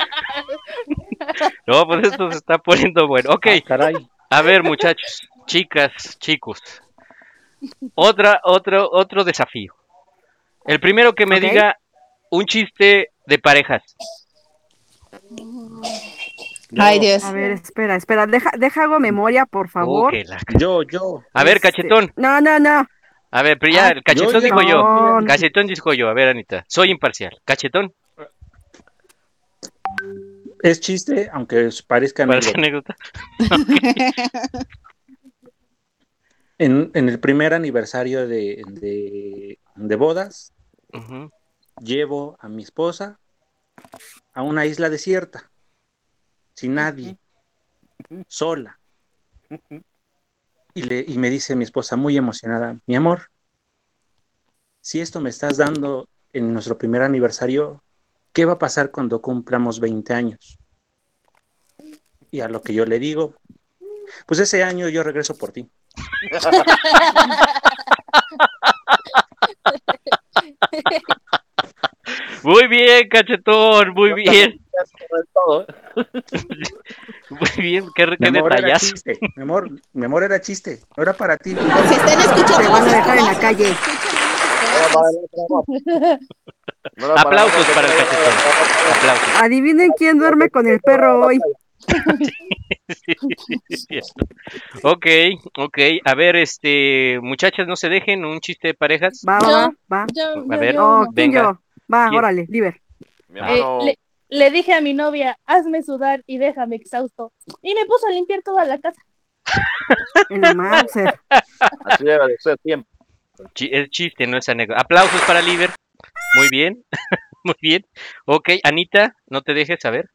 No, pues esto se está poniendo bueno. Ok, Ah, caray. a ver, muchachos, chicas, chicos. Otra, otro, otro desafío. El primero que me diga un chiste de parejas. Ay, Dios. A ver, espera, espera, deja, deja hago memoria, por favor. Uh, que la- Yo, yo. A ver, Este, cachetón. No, no, no. A ver, pero ya, Ah, el cachetón yo dijo yo. Cachetón dijo yo. A ver, Anita. Soy imparcial. Cachetón, Es chiste, aunque parezca anécdota. En, en el primer aniversario de, de- de bodas, llevo a mi esposa a una isla desierta, sin nadie, sola. Y, le, y me dice mi esposa muy emocionada, mi amor, si esto me estás dando en nuestro primer aniversario, ¿qué va a pasar cuando cumplamos 20 años? Y a lo que yo le digo, pues ese año yo regreso por ti. Muy bien, cachetón, muy bien. Todo. Muy bien, qué, qué detallazo. chiste, mi amor, mi amor era chiste, no era para ti. Se están escuchando. Te van a dejar en la calle. Aplausos para el cachetón. Aplausos. Adivinen quién duerme con el perro hoy. Sí. Ok, ok. A ver, este, muchachas, no se dejen un chiste de parejas. Va, va, va, va. Yo, A ver, yo Oh, no. ¿quién venga. yo? Va, ¿Quién? órale, Liber. Eh, le, le dije a mi novia, hazme sudar y déjame exhausto. Y me puso a limpiar toda la casa. Mauser. así debe de ser siempre. Chi- Es chiste, no es anécdota. Aplausos para Liber. Muy bien, muy bien. Ok, Anita, no te dejes saber.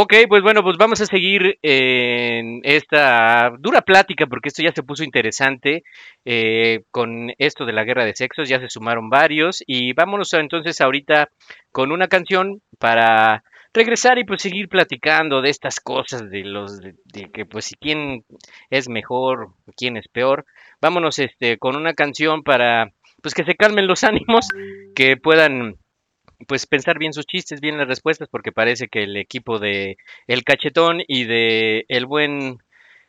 Ok, pues bueno, pues vamos a seguir en esta dura plática porque esto ya se puso interesante eh, con esto de la guerra de sexos, ya se sumaron varios y vámonos entonces ahorita con una canción para regresar y pues seguir platicando de estas cosas, de los de, de que pues si quién es mejor, quién es peor. Vámonos este con una canción para pues que se calmen los ánimos, que puedan pues pensar bien sus chistes, bien las respuestas, porque parece que el equipo de El Cachetón y de El Buen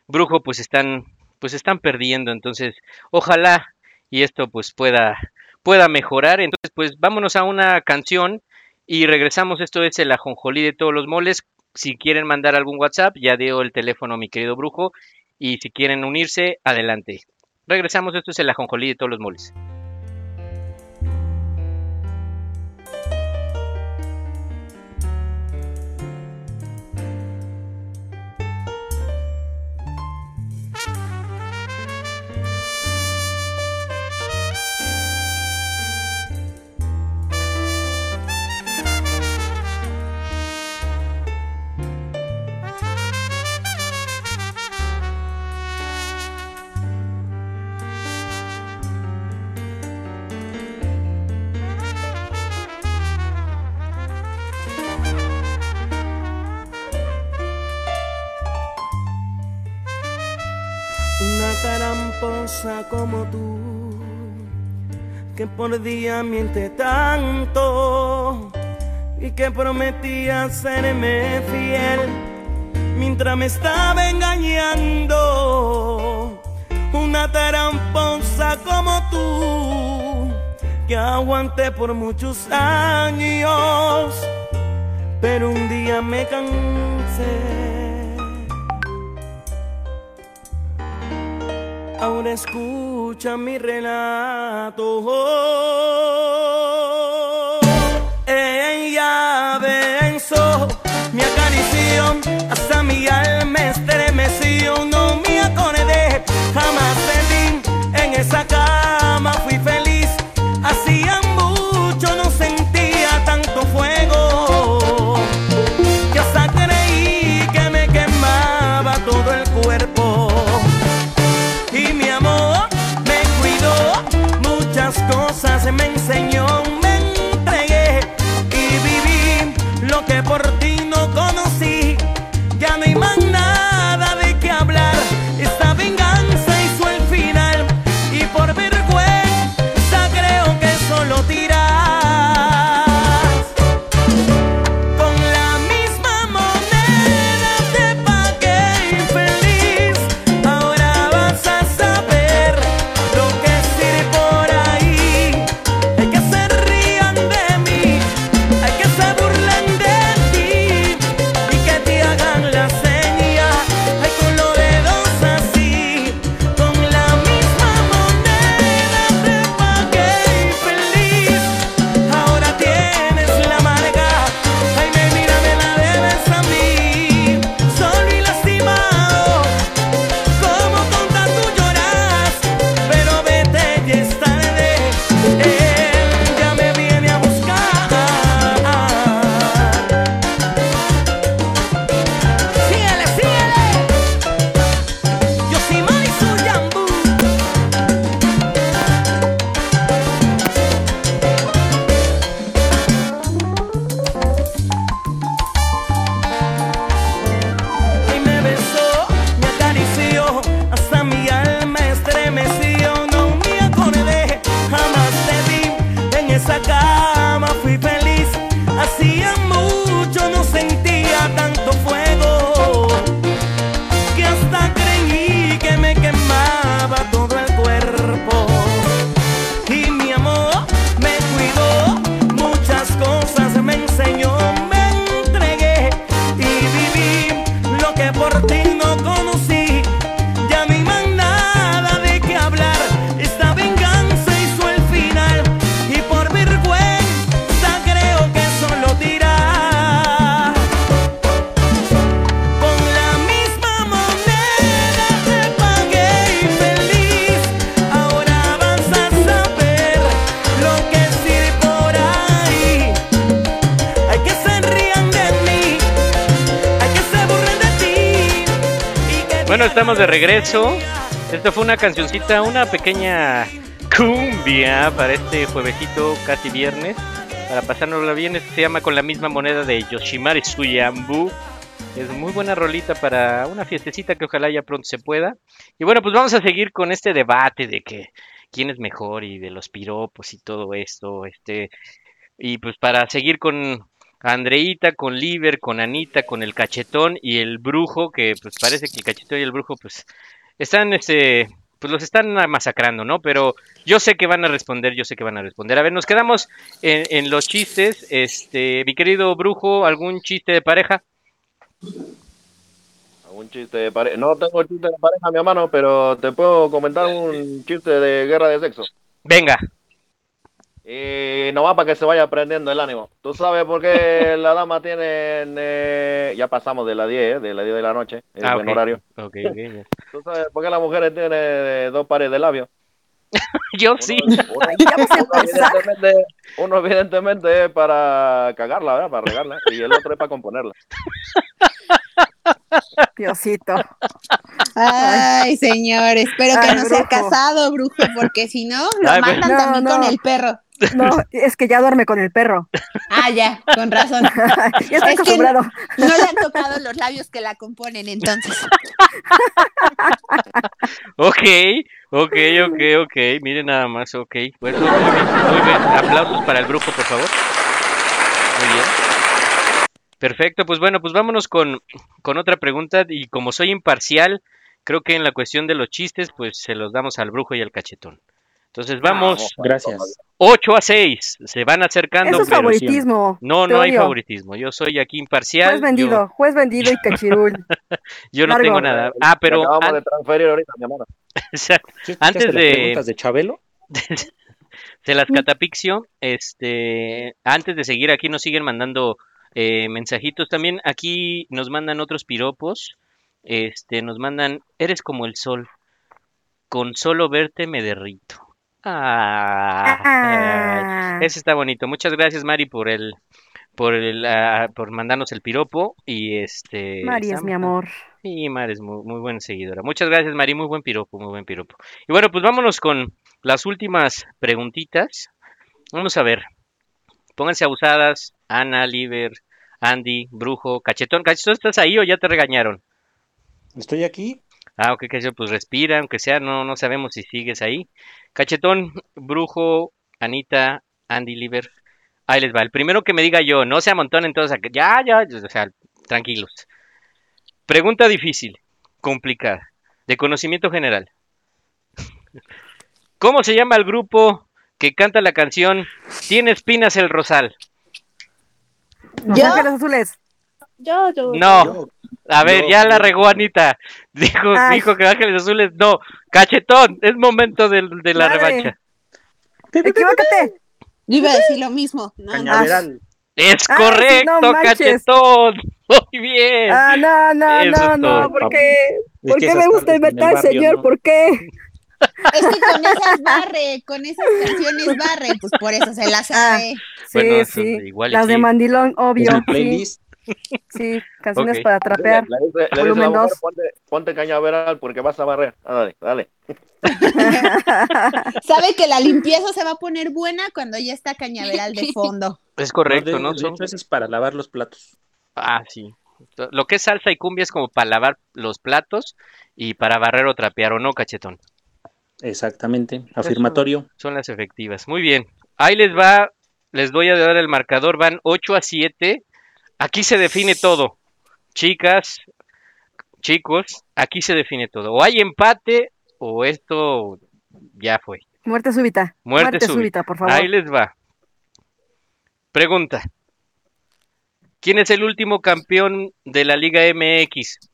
Brujo pues están pues están perdiendo, entonces ojalá y esto pues pueda pueda mejorar. Entonces pues vámonos a una canción y regresamos. Esto es el ajonjolí de todos los moles. Si quieren mandar algún WhatsApp, ya dio el teléfono mi querido Brujo y si quieren unirse, adelante. Regresamos, esto es el ajonjolí de todos los moles. Por día miente tanto y que prometía serme fiel mientras me estaba engañando. Una taramposa como tú, que aguanté por muchos años, pero un día me cansé. Ahora escucha mi relato. Ella pensó, me acarició, hasta mi alma estremeció. No me acordé jamás de. En esa cama fui feliz. Una pequeña cumbia para este juevesito, casi viernes. Para pasárnosla bien, Este se llama Con la misma moneda de Yoshimare Suyambu. Es muy buena rolita para una fiestecita que ojalá ya pronto se pueda. Y bueno, pues vamos a seguir con este debate de que quién es mejor y de los piropos y todo esto. Este, y pues para seguir con Andreita, con Liver, con Anita, con el cachetón y el brujo, que pues parece que el cachetón y el brujo pues están este pues los están masacrando, ¿no? Pero yo sé que van a responder, yo sé que van a responder. A ver, nos quedamos en, en los chistes. Este, mi querido brujo, ¿algún chiste de pareja? Un chiste de pareja. No tengo chiste de pareja, mi hermano, pero te puedo comentar un chiste de guerra de sexo. Venga. Y nomás para que se vaya aprendiendo el ánimo. ¿Tú sabes por qué la dama tiene... eh, ya pasamos de las 10, ¿eh? de las 10 de la noche, el Ah, buen horario. Ok, ok, ya. ¿Tú sabes por qué las mujeres tienen eh, dos pares de labios? Yo sí. Uno, evidentemente, uno evidentemente es para cagarla, ¿verdad? Para regarla. Y el otro es para componerla. Diosito. Ay, señor, espero que Ay, no sea brujo. casado, brujo, porque si no, lo Ay, mandan no, también no. con el perro. No, es que ya duerme con el perro. Ah, ya, con razón. ya estoy Es que acostumbrado. no le han tocado los labios que la componen, entonces. Ok, ok, ok, ok. Miren nada más, ok. Bueno, muy bien, muy bien. Aplausos para el brujo, por favor. Muy bien. Perfecto, pues bueno, pues vámonos con, con otra pregunta. Y como soy imparcial, creo que en la cuestión de los chistes, pues se los damos al brujo y al cachetón. Entonces vamos. Gracias. 8 a 6. Se van acercando. Eso es pero- favoritismo. No, no hay favoritismo. Yo soy aquí imparcial. Juez vendido, Yo, juez vendido y cachirul. yo no Largo. tengo nada. Ah, pero Acabamos an- de transferir ahorita, mi. ¿Sí escuchaste Antes las de, preguntas de Chabelo? de las catapixio, este, antes de seguir aquí nos siguen mandando eh, mensajitos también. Aquí nos mandan otros piropos. Este, nos mandan, eres como el sol. Con solo verte me derrito. Ah, Ah. ese está bonito. Muchas gracias, Mari, por el, por el, ah, por mandarnos el piropo y este. Mari es mi amor. Sí, Mari es muy, muy buena seguidora. Muchas gracias, Mari. Muy buen piropo, muy buen piropo. Y bueno, pues vámonos con las últimas preguntitas. Vamos a ver. Pónganse abusadas. Ana, Liver, Andy, Brujo, Cachetón. Cachetón, ¿estás ahí o ya te regañaron? Estoy aquí. Ah, ok, Cachetón, pues respira, aunque sea, no, no sabemos si sigues ahí. Cachetón, Brujo, Anita, Andy, Liver. Ahí les va. El primero que me diga yo, no se amontonen todos acá. Ya, ya, o sea, tranquilos. Pregunta difícil, complicada, de conocimiento general. ¿Cómo se llama el grupo que canta la canción Tiene espinas el rosal? Los ¿Yo? Ángeles Azules. Yo, yo. No. A ver, ya la regó Anita. Dijo, Ay. dijo que Ángeles Azules. No, cachetón, es momento del- de, la revancha. Equivócate. Yo iba a decir lo mismo. No, no. Cañaveral. Es Ay, sí, correcto, no cachetón. Muy bien. Ah, no, no, Eso no, no. todo. ¿Por qué? ¿Por qué me gusta inventar, barrio, señor? ¿no? ¿Por qué? Es que con esas barre, con esas canciones barre, pues por eso se las sabe. Sí, Bueno, sí. igual Las de. Mandilón, obvio. playlist. sí. Canciones Ok. para trapear. La Volumen mujer, dos. ponte, ponte cañaveral porque vas a barrer. Ah, dale, dale. Sabe que la limpieza se va a poner buena cuando ya está cañaveral de fondo. Es correcto, ¿no? Son- hecho, ese es para lavar los platos. Ah, sí. Lo que es salsa y cumbia es como para lavar los platos y para barrer o trapear, ¿o no, cachetón? Exactamente. Afirmatorio. Son las efectivas. Muy bien. Ahí les va, les voy a dar el marcador, van 8 a 7. Aquí se define todo. Chicas, chicos, aquí se define todo. O hay empate o esto ya fue. Muerte súbita. Muerte, súbita. por favor. Ahí les va. Pregunta. ¿Quién es el último campeón de la Liga MX?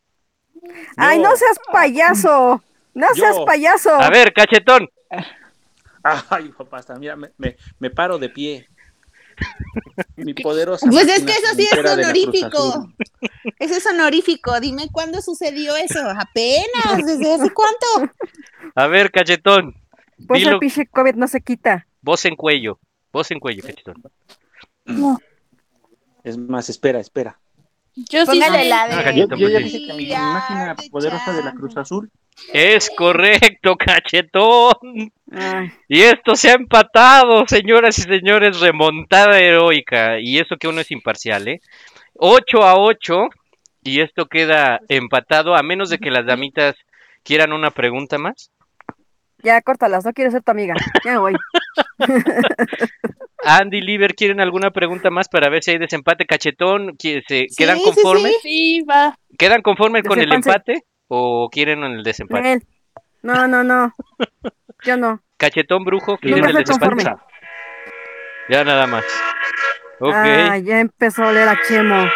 Ay, no seas payaso. No Yo. seas payaso. A ver, cachetón. Ay, papá, hasta mira, me, me, me paro de pie. Mi poderosa. Pues es que eso sí es honorífico. Eso es honorífico. Dime cuándo sucedió eso. Apenas, ¿desde hace cuánto? A ver, cachetón. Pues Dilo, el pinche COVID no se quita. voz en cuello. Voz en cuello, cachetón. Es más, espera, espera. Yo sí Póngale sé. la Ah, de. Cachito, Yo ya pues dije sí. que mi máquina poderosa de la Cruz Azul. Es correcto, cachetón. Ay, Y esto se ha empatado, señoras y señores, remontada heroica. Y eso que uno es imparcial, ¿eh? 8 a 8. Y esto queda empatado, a menos de que las damitas quieran una pregunta más. ya, córtalas, no quiero ser tu amiga. Ya me voy. Andy, Liver, ¿quieren alguna pregunta más para ver si hay desempate? Cachetón, ¿qui- se- ¿quedan Sí, conformes? sí. Sí, va. ¿Quedan conformes con el empate o quieren el desempate? No, no, no. Yo no. Cachetón, brujo, ¿quieren Nunca el desempate? conforme. Ya nada más. Ok. Ay, ya empezó a oler a Chemo.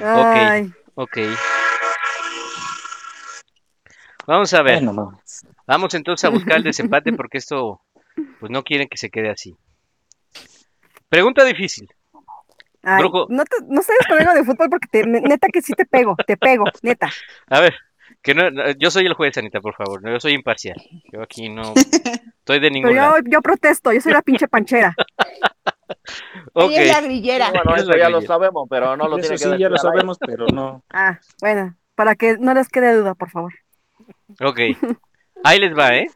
Ay, Ok. Vamos a ver. Bueno. Vamos entonces a buscar el desempate porque esto, pues no quieren que se quede así. Pregunta difícil. Ay, Brujo. no, te, no sabes de fútbol porque te- neta que sí te pego, te pego, neta. A ver, que no, no, yo soy el juez, Anita, por favor. no, Yo soy imparcial. Yo aquí no estoy de ningún Pero lado. yo, yo protesto, yo soy la pinche panchera. Ok. Ella es la grillera. Bueno, Es eso ya lo sabemos, pero no lo Eso tiene que sí, ya lo sabemos, pero no. Ah, bueno, para que no les quede duda, por favor. Ok. Ahí les va, ¿eh?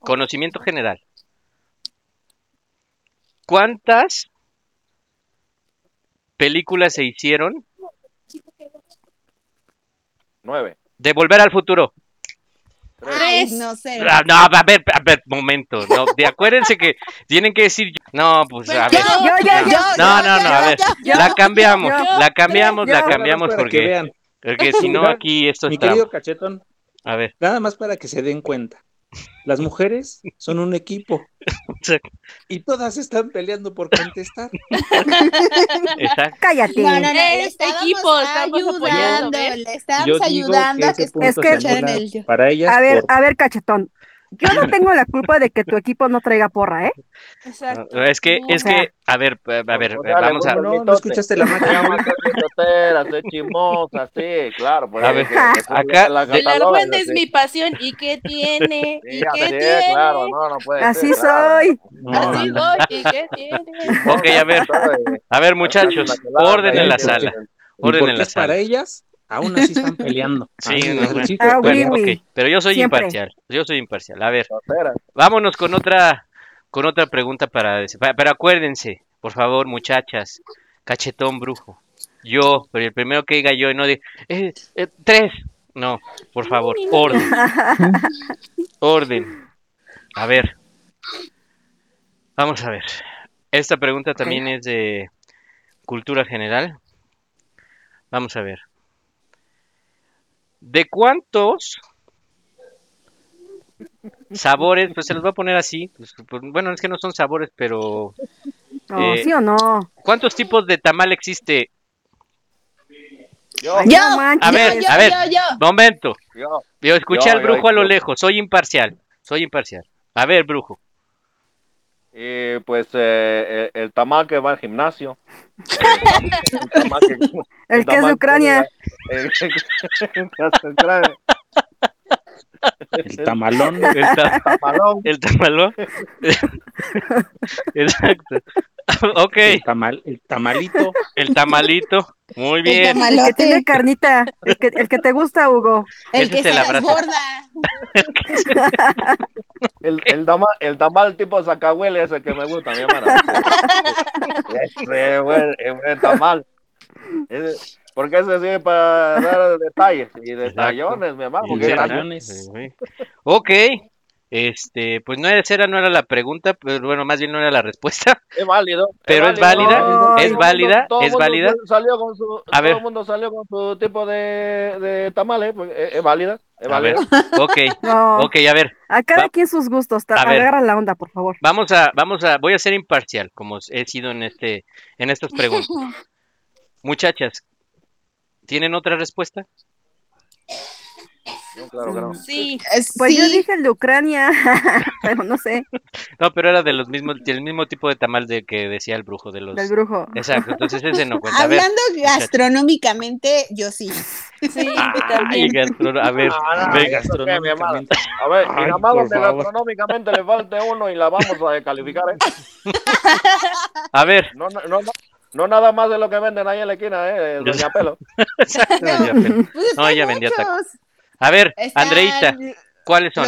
Conocimiento general. ¿Cuántas películas se hicieron Nueve. de Volver al Futuro? Ay, Tres. no sé. Ah, No, a ver, a ver, momento. No, de, acuérdense que tienen que decir. No, pues a ver. Yo, yo, yo. No, no, no, a ver. yo, La cambiamos, yo, la cambiamos, yo. la cambiamos porque, vean. porque si no aquí esto Mi es trampa. querido Cachetón, A ver, nada más para que se den cuenta. Las mujeres son un equipo y todas están peleando por contestar. exacto. Cállate. No, no, no, le Es estábamos equipo, estamos ayudando, Yo digo ayudando a que Es que- para ellas. A ver, por- a ver, cachetón. Yo no tengo la culpa de que tu equipo no traiga porra, ¿eh? Exacto. Es que, es O sea, que, a ver, a ver, O sea, le vamos a, No, no escuchaste la máquina. ser chismosa, sí, claro. Pues, A ver, acá- la El argüende es mi pasión. ¿Y qué tiene? Sí, ¿Y qué tiene? claro, no, no puede Así ser, claro. soy. No, Así no, voy. ¿Y qué tiene? Ok, a ver, a ver, muchachos, orden en la sala, orden en la es para sala. ellas, aún así están peleando. Sí, no, necesito Ah, oui, oui. pero yo soy Siempre. imparcial, yo soy imparcial. A ver, vámonos con otra, con otra pregunta para, pero acuérdense, por favor, muchachas, cachetón brujo, yo, pero el primero que diga yo y no de, eh, eh, tres, no, por favor, orden, orden. A ver, vamos a ver. Esta pregunta también es de cultura general. Vamos a ver. ¿De cuántos sabores? Pues se los voy a poner así. pues, pues, bueno, es que no son sabores, pero No, Eh, ¿Sí o no? ¿cuántos tipos de tamal existe? Yo, Ay, Yo, manches. A ver, yo, a ver, yo, yo. momento. yo. Yo escuché Yo, al yo, brujo a lo lejos. Soy imparcial. Soy imparcial. A ver, brujo. Y pues eh, el, el tamal que va al gimnasio. El tamal que, El que es de Ucrania. El que es de Ucrania. El tamalón. El, ta- Tamalón. el tamalón. Exacto. ok, El, tamal, el tamalito. el tamalito. Muy El bien. El que tamalote, tiene carnita. El que, el que te gusta, Hugo. el ese que es se el las abrazo. borda. El, el, tamal, el tamal tipo sacahuele ese que me gusta, mi hermano. Ese buen, el buen tamal. Ese- porque ese sirve para dar detalles y detallones, mi detallones. Sí. Ok. Este, pues no era, esa no era la pregunta, pero bueno, más bien no era la respuesta. Es válido. Pero es válido. válida, Todo es el mundo- válida, todo es mundo válida. Salió con su, A ver. Todo el mundo salió con su tipo de, de tamales. Pues, es, es válida. Es A ver, válida. ok, No. ok, a ver, A cada Va- quien sus gustos. A ver. Agarra la onda, por favor. vamos a, vamos a, voy a ser imparcial, como he sido en este, en estas preguntas. Muchachas, ¿tienen otra respuesta? No, claro que no. Sí. Es- Pues yo sí. dije el de Ucrania, pero no sé, No, pero era de los mismos, del mismo tipo de tamal de que decía el brujo de los. del brujo. Exacto, entonces ese no cuenta. A ver, Hablando gastronómicamente, yo sí. Sí, ay, también. a ver, mi hermano. Gastronómicamente. A ver, Ay, donde favor. gastronómicamente le falte uno y la vamos a descalificar, ¿eh? a ver, No, no, no, no, nada más de lo que venden ahí en la esquina, ¿eh? Doña Pelo. Pues No, ya vendía tacos. A ver, Están Andreita, ¿cuáles son?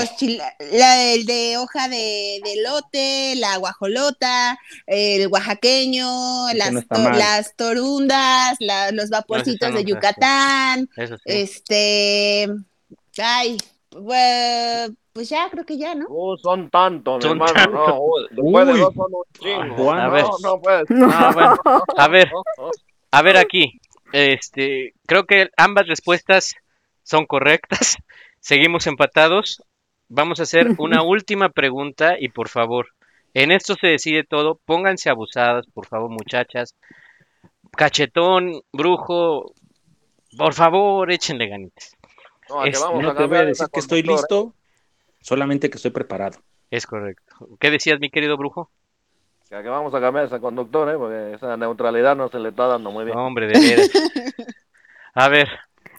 la- el de hoja de, de lote, la guajolota, el oaxaqueño, Ese las, no to- las torundas, la- los vaporcitos de Yucatán, Eso sí. este, ay, pues, pues ya, creo que ya, ¿no? Uh, son tantos, mi Son hermano. tantos. No, uh, de dos son un chingo. A no, ver. no. Ah, bueno. A ver, oh. a ver aquí. Este, creo que ambas respuestas son correctas. Seguimos empatados. Vamos a hacer una última pregunta y por favor, en esto se decide todo. Pónganse abusadas, por favor, muchachas. Cachetón, brujo, por favor, échenle ganitas. No, que Es- vamos No a te voy a decir que estoy conductora, listo, solamente que estoy preparado. Es correcto. ¿Qué decías, mi querido brujo? ¿eh? Que vamos a cambiar esa conductora, ¿eh? Porque esa neutralidad no se le está dando muy bien. No, hombre, de veras. A ver,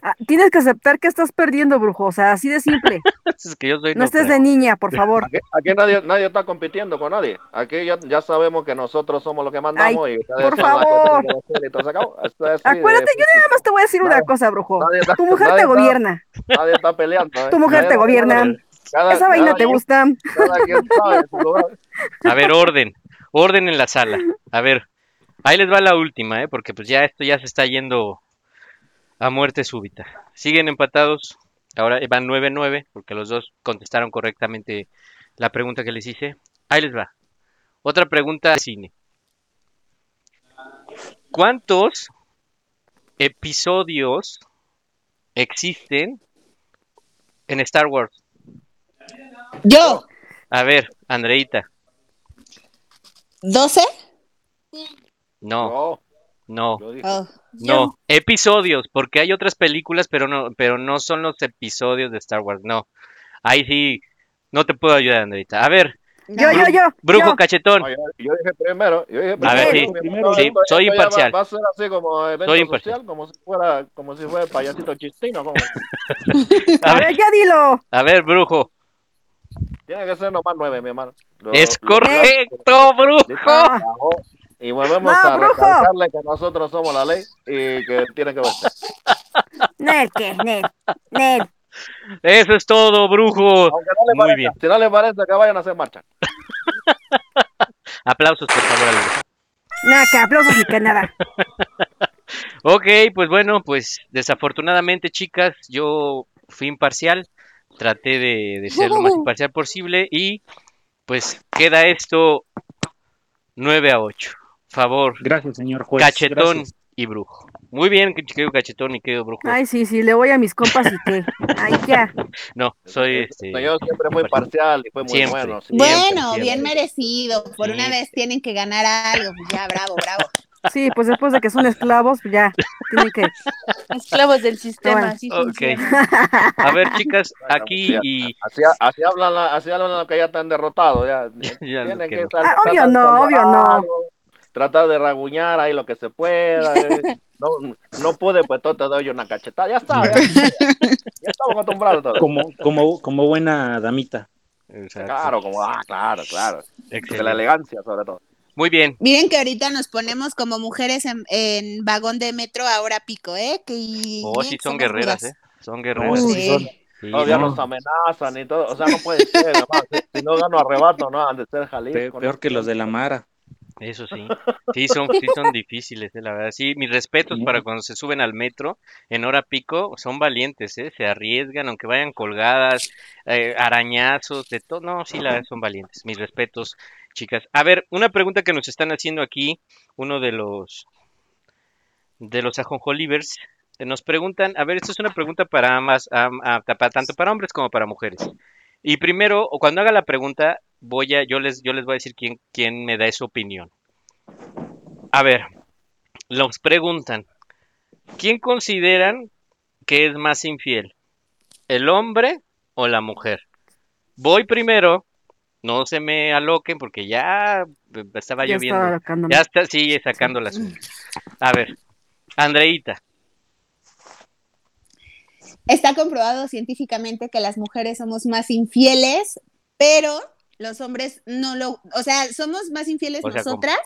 Ah, tienes que aceptar que estás perdiendo, brujo. O sea, así de simple. es que yo soy No estés de niña, por favor. Aquí, aquí nadie, nadie está compitiendo con nadie. Aquí ya, ya sabemos que nosotros somos los que mandamos y por favor. que hacer y todo se acabó. Esto es así de- Acuérdate, yo nada más te voy a decir una cosa, brujo. está- Tu mujer te está- gobierna. Nadie está peleando. ¿eh? Tu mujer Nadie te gobierna. Cada- Esa vaina cada te quien- gusta. Cada quien sabe en su lugar. A ver, orden, orden en la sala. A ver, ahí les va la última, ¿eh? Porque pues ya esto ya se está yendo a muerte súbita. Siguen empatados, ahora van 9-9, porque los dos contestaron correctamente la pregunta que les hice. Ahí les va. Otra pregunta de cine. ¿Cuántos episodios existen en Star Wars? Yo, A ver, Andreita. 12. No, no. Dije, Oh, No, episodios, porque hay otras películas, pero no, pero no son los episodios de Star Wars, no. Ahí sí, no te puedo ayudar, Andrita. A ver, Yo, yo, yo. brujo yo. cachetón. no, yo, yo dije primero. Yo dije A ver, primero. sí, primero, soy va- imparcial. Va, a ser así como evento Soy imparcial. social, como si fuera, como si fuera el payasito chistino. como- A A ver, ya dilo. a ver, brujo. Tiene que ser nomás nueve, mi hermano. Lo- Es lo- correcto, brujo. Y volvemos No, a brujo. recalcarle que nosotros somos la ley y que tiene que ver. Nel, ¿qué? Nel. Nel. Eso es todo, brujo. Aunque no le Muy parezca, bien. si no le parece que vayan a hacer marcha. Aplausos, por favor, al. Nada, que aplausos y que nada. Ok, pues bueno, pues desafortunadamente, chicas, yo fui imparcial. Traté de, de ser lo más imparcial posible y pues queda esto 9 a 8. Favor, Gracias, señor juez. cachetón gracias. y brujo. Muy bien, querido cachetón y querido brujo. Ay, sí, sí, le voy a mis compas y que. Ay, ya. No, soy este. Yo siempre fui parcial y fue muy Siempre. bueno. sí. Bueno, siempre. bien merecido. Por una Sí. vez tienen que ganar algo. Pues ya, bravo, bravo. Sí, pues después de que son esclavos, pues ya. Tienen que. Esclavos del sistema, Bueno. así Ok. funciona. A ver, chicas, aquí y. Así, así hablan, la- así hablan los que ya están derrotados. Ya, Ya que que Ah, obvio no, obvio no. Tratar de raguñar ahí lo que se pueda. eh. No, no pude, pues todo te doy una cachetada. Ya está, ya, ya estamos acostumbrados todos. Como, como, como buena damita. Exacto. Claro, como, ah, claro, claro. De la elegancia, sobre todo. Muy bien. Miren que ahorita nos ponemos como mujeres en, en vagón de metro a hora pico, ¿eh? Que Oh, sí, son guerreras, ¿eh? Son guerreras. Uy. sí son. Sí, Todavía no. nos amenazan y todo. O sea, no puede ser. Si, si no gano arrebato, no han de ser Jalisco. peor que los de la Mara. Eso sí. Sí son, sí son difíciles, eh, la verdad. Sí, mis respetos Sí. para cuando se suben al metro en hora pico, son valientes, ¿eh? Se arriesgan, aunque vayan colgadas, eh, arañazos, de todo. No, sí, la verdad, son valientes. Mis respetos, chicas. A ver, una pregunta que nos están haciendo aquí, uno de los de los ajonjolivers, nos preguntan, a ver, esto es una pregunta para ambas, am- a- tanto para hombres como para mujeres. Y primero, o cuando haga la pregunta, voy a, yo les, yo les voy a decir quién, quién me da su opinión. A ver, los preguntan, ¿quién consideran que es más infiel? ¿El hombre o la mujer? Voy primero, no se me aloquen porque ya eh, estaba Ya lloviendo. estaba. Ya está, sigue sacando las uñas. A ver, Andreita, Está comprobado científicamente que las mujeres somos más infieles, pero los hombres no lo, o sea, somos más infieles O sea, ¿cómo? nosotras,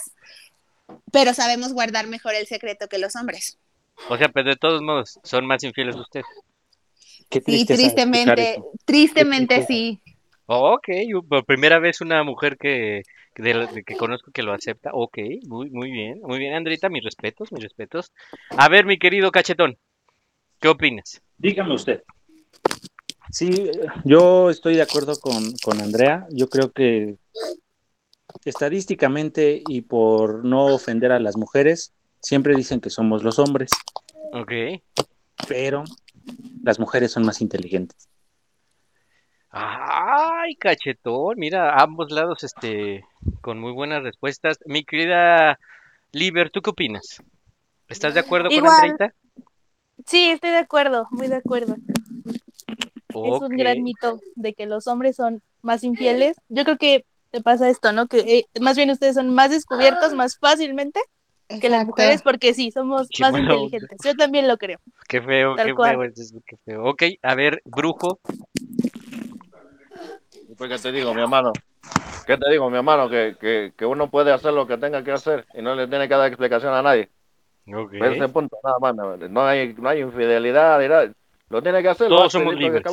pero sabemos guardar mejor el secreto que los hombres. O sea, pero de todos modos, son más infieles ustedes. Qué Sí, tristemente, tristemente Qué sí. Ok, por primera vez una mujer que, de la- de que conozco que lo acepta. Ok, muy, muy bien, muy bien, Andrita, mis respetos, mis respetos. A ver, mi querido cachetón, ¿qué opinas? Dígame usted. Sí, yo estoy de acuerdo con, con Andrea. Yo creo que estadísticamente y por no ofender a las mujeres, siempre dicen que somos los hombres, Ok. pero las mujeres son más inteligentes. Ay, cachetón, mira, ambos lados, este, con muy buenas respuestas. Mi querida Liber, ¿tú qué opinas? ¿Estás de acuerdo con. Andreita? Sí, estoy de acuerdo, muy de acuerdo. Es un gran mito de que los hombres son más infieles. Yo creo que te pasa esto, ¿no? Que eh, más bien ustedes son más descubiertos más fácilmente que las mujeres porque sí, somos Qué más inteligentes. Yo también lo creo. Qué feo, Tal qué cual. feo, es eso, qué feo. Ok, a ver, brujo. Pues, ¿qué te digo, mi hermano? ¿Qué te digo, mi hermano? Que, que, que uno puede hacer lo que tenga que hacer y no le tiene que dar explicación a nadie. Ok. Ese punto, nada más. No, no hay, no hay infidelidad, nada. Lo tiene que hacer. Todos somos libres.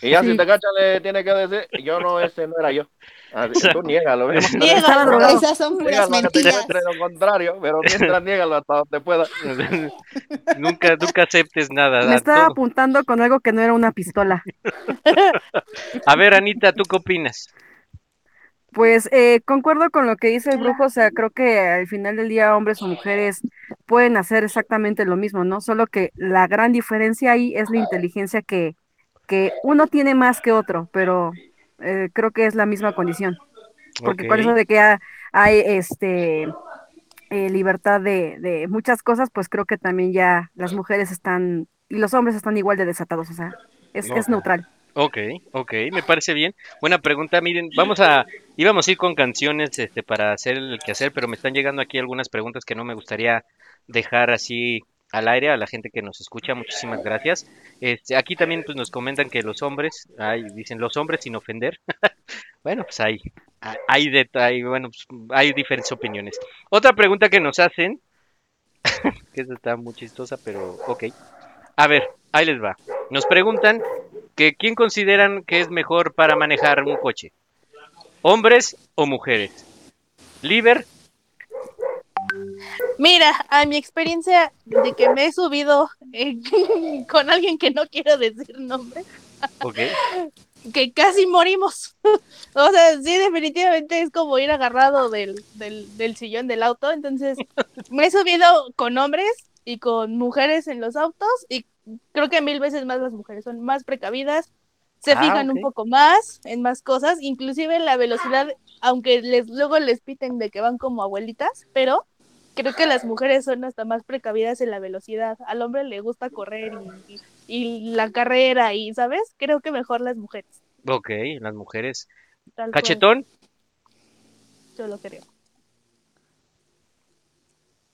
Y ya Sí. si te cachan, le tiene que decir, yo no, ese no era yo. Así, tú niégalo. ¿ves? Estaba drogado. Esas son puras Niégalo, que te mentiras. demuestre lo contrario, pero mientras niégalo hasta donde pueda. nunca, nunca aceptes nada. Me estaba todo. apuntando con algo que no era una pistola. A ver, Anita, ¿tú qué opinas? Pues eh, concuerdo con lo que dice el brujo, o sea, creo que al final del día hombres o mujeres pueden hacer exactamente lo mismo, ¿no? Solo que la gran diferencia ahí es la inteligencia que, que uno tiene más que otro, pero eh, creo que es la misma condición. Porque con Ok. eso de que ha- hay este eh, libertad de, de muchas cosas, pues creo que también ya las mujeres están y los hombres están igual de desatados, o sea, es, es neutral. Ok, ok, me parece bien. Buena pregunta. Miren, vamos a, íbamos a ir con canciones este, para hacer el quehacer, pero me están llegando aquí algunas preguntas que no me gustaría dejar así al aire a la gente que nos escucha. Muchísimas gracias. Este, aquí también pues, nos comentan que los hombres, ay, dicen los hombres sin ofender. bueno, pues hay, hay, de- bueno, pues, hay diferentes opiniones. Otra pregunta que nos hacen, que esta está muy chistosa, pero ok. A ver, ahí les va. Nos preguntan que quién consideran que es mejor para manejar un coche. ¿Hombres o mujeres? Liber, Mira, a mi experiencia de que me he subido eh, con alguien que no quiero decir nombre, ok. que casi morimos. o sea, sí, definitivamente es como ir agarrado del, del, del sillón del auto. Entonces, me he subido con hombres y con mujeres en los autos y creo que mil veces más las mujeres son más precavidas, se Ah, fijan un poco más en más cosas, inclusive la velocidad, aunque les luego les piten de que van como abuelitas, pero creo que las mujeres son hasta más precavidas en la velocidad. Al hombre le gusta correr y, y- y la carrera y, ¿sabes? Creo que mejor las mujeres. Ok, las mujeres. tal cual, ¿Cachetón? yo lo creo.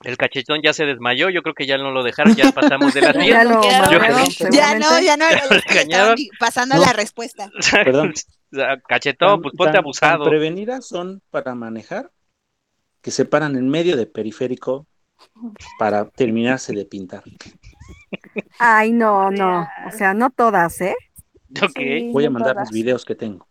El cachetón ya se desmayó, yo creo que ya no lo dejaron, ya pasamos de las Ya 10. lo Yo- madrearon, Ya no, ya no, Ya estaban pasando No. la respuesta. Perdón. Cachetón, Tan- pues ponte tan- abusado. tan prevenidas son para manejar que se paran en medio de periférico para terminarse de pintar. Ay, no, no, o sea, no todas, ¿eh? Ok. Sí, Voy a no mandar todas. los videos que tengo.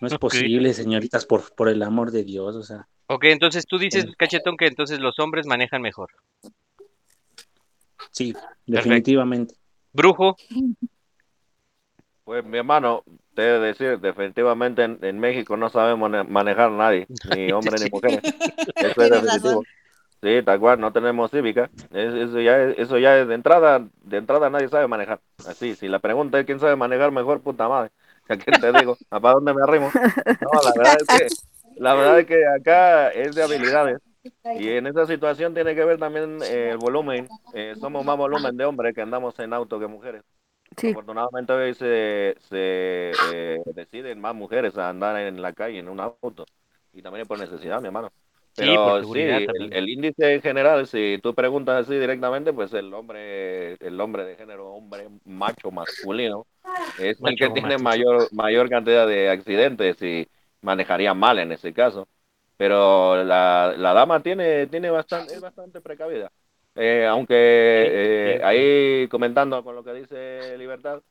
No es posible, señoritas, por, por el amor de Dios. O sea, Ok, entonces tú dices, Sí. cachetón, que entonces los hombres manejan mejor. sí, definitivamente. Brujo, Pues mi hermano, te he de decir, definitivamente en, en México no sabemos mane- manejar nadie, ni hombres ni mujeres. Eso es definitivo. Sí, tal cual, no tenemos cívica. Es- eso ya es, eso ya es de entrada, de entrada nadie sabe manejar. Así, si la pregunta es quién sabe manejar mejor, puta madre. ¿A quién te digo? ¿A para dónde me arrimo? No, la verdad es que, la verdad es que acá es de habilidades. Y en esa situación tiene que ver también eh, el volumen. Eh, somos más volumen de hombres que andamos en auto que mujeres. Sí. Afortunadamente hoy se, se eh, deciden más mujeres a andar en la calle en un auto. Y también es por necesidad, mi hermano. Pero sí, seguridad el, índice en general, si tú preguntas así directamente, pues el hombre, el hombre de género, hombre macho masculino, es el que tiene macho. mayor, mayor cantidad de accidentes y manejaría mal en ese caso. pero la, la dama tiene, tiene bastante, es bastante precavida. Eh, aunque eh, ahí comentando con lo que dice Libertad,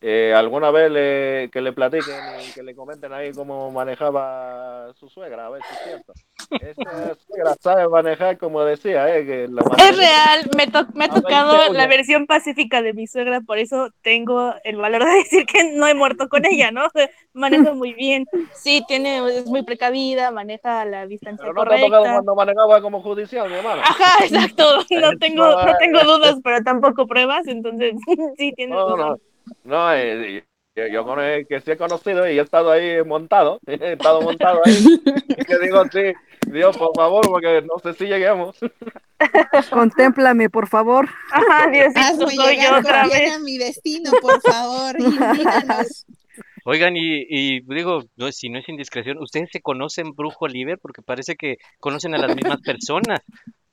eh, alguna vez le- que le platiquen y que le comenten ahí cómo manejaba su suegra, a ver si es cierto. Esta suegra sabe manejar como decía, eh, que lo Es real, me, to- me ha tocado la versión pacífica de mi suegra, por eso tengo el valor de decir que no he muerto con ella, ¿no? Maneja muy bien, sí, tiene, es muy precavida, maneja la distancia Pero no te ha tocado correcta. cuando manejaba como judicial, mi hermano. Ajá, exacto, no tengo, no tengo dudas, pero tampoco pruebas, entonces sí tienes No, razón. no, no, eh, yo, yo con el que sí he conocido y he estado ahí montado, he estado montado ahí, y que digo, sí, Dios, por favor, porque no sé si lleguemos. Contémplame, por favor. Ajá, Diosito, Hazme soy yo llegar otra vez. a mi destino, por favor. Oigan, y, y digo, no, si no es indiscreción, ¿ustedes se conocen Brujo Oliver? Porque parece que conocen a las mismas personas.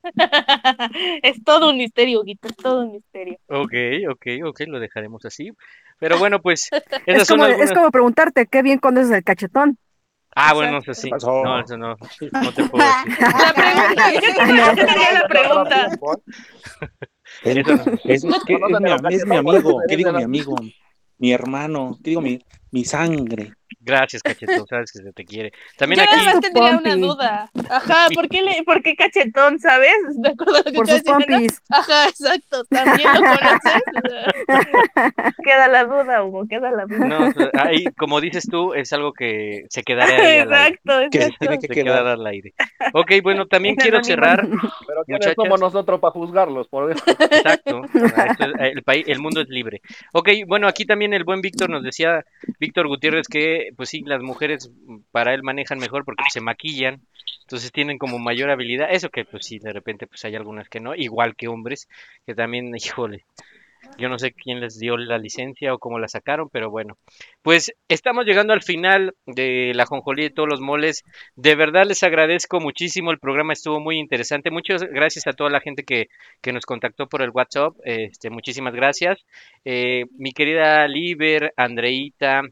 es todo un misterio, Guito, es todo un misterio. Ok, ok, ok, lo dejaremos así. Pero bueno, pues esas Es son como, algunas... es como preguntarte qué bien conoces el cachetón. Ah, bueno, eso sí. No, eso no, no te puedo decir. La pregunta, yo la pregunta. Es, es- es mi, es amigo, ¿qué digo mi amigo? Mi hermano, ¿qué digo mi, mi sangre? Gracias, cachetón, sabes que se te quiere. También Yo aquí, nada más tendría una duda. Ajá, ¿por qué, le, ¿por qué cachetón, sabes? ¿De acuerdo a lo que Por sus diciendo? pompis. Ajá, exacto. ¿También lo conoces? queda la duda, Hugo, queda la duda. no, ahí, como dices tú, es algo que se quedará ahí al aire. Exacto, Que exacto. tiene que Se quedar. quedará al aire. Ok, bueno, también quiero anónimo. cerrar, Pero ¿quiénes Muchachas. somos nosotros para juzgarlos? Por eso? exacto, es- el, país, el mundo es libre. Ok, bueno, aquí también el buen Víctor nos decía, Víctor Gutiérrez, que pues sí, las mujeres para él manejan mejor porque se maquillan, entonces tienen como mayor habilidad, eso que pues sí, de repente pues hay algunas que no, igual que hombres, que también, híjole, yo no sé quién les dio la licencia o cómo la sacaron, pero bueno. Pues estamos llegando al final de la jonjolí de todos los moles. De verdad les agradezco muchísimo. El programa estuvo muy interesante. Muchas gracias a toda la gente que, que nos contactó por el WhatsApp. Este, muchísimas gracias. Eh, mi querida Liber, Andreita,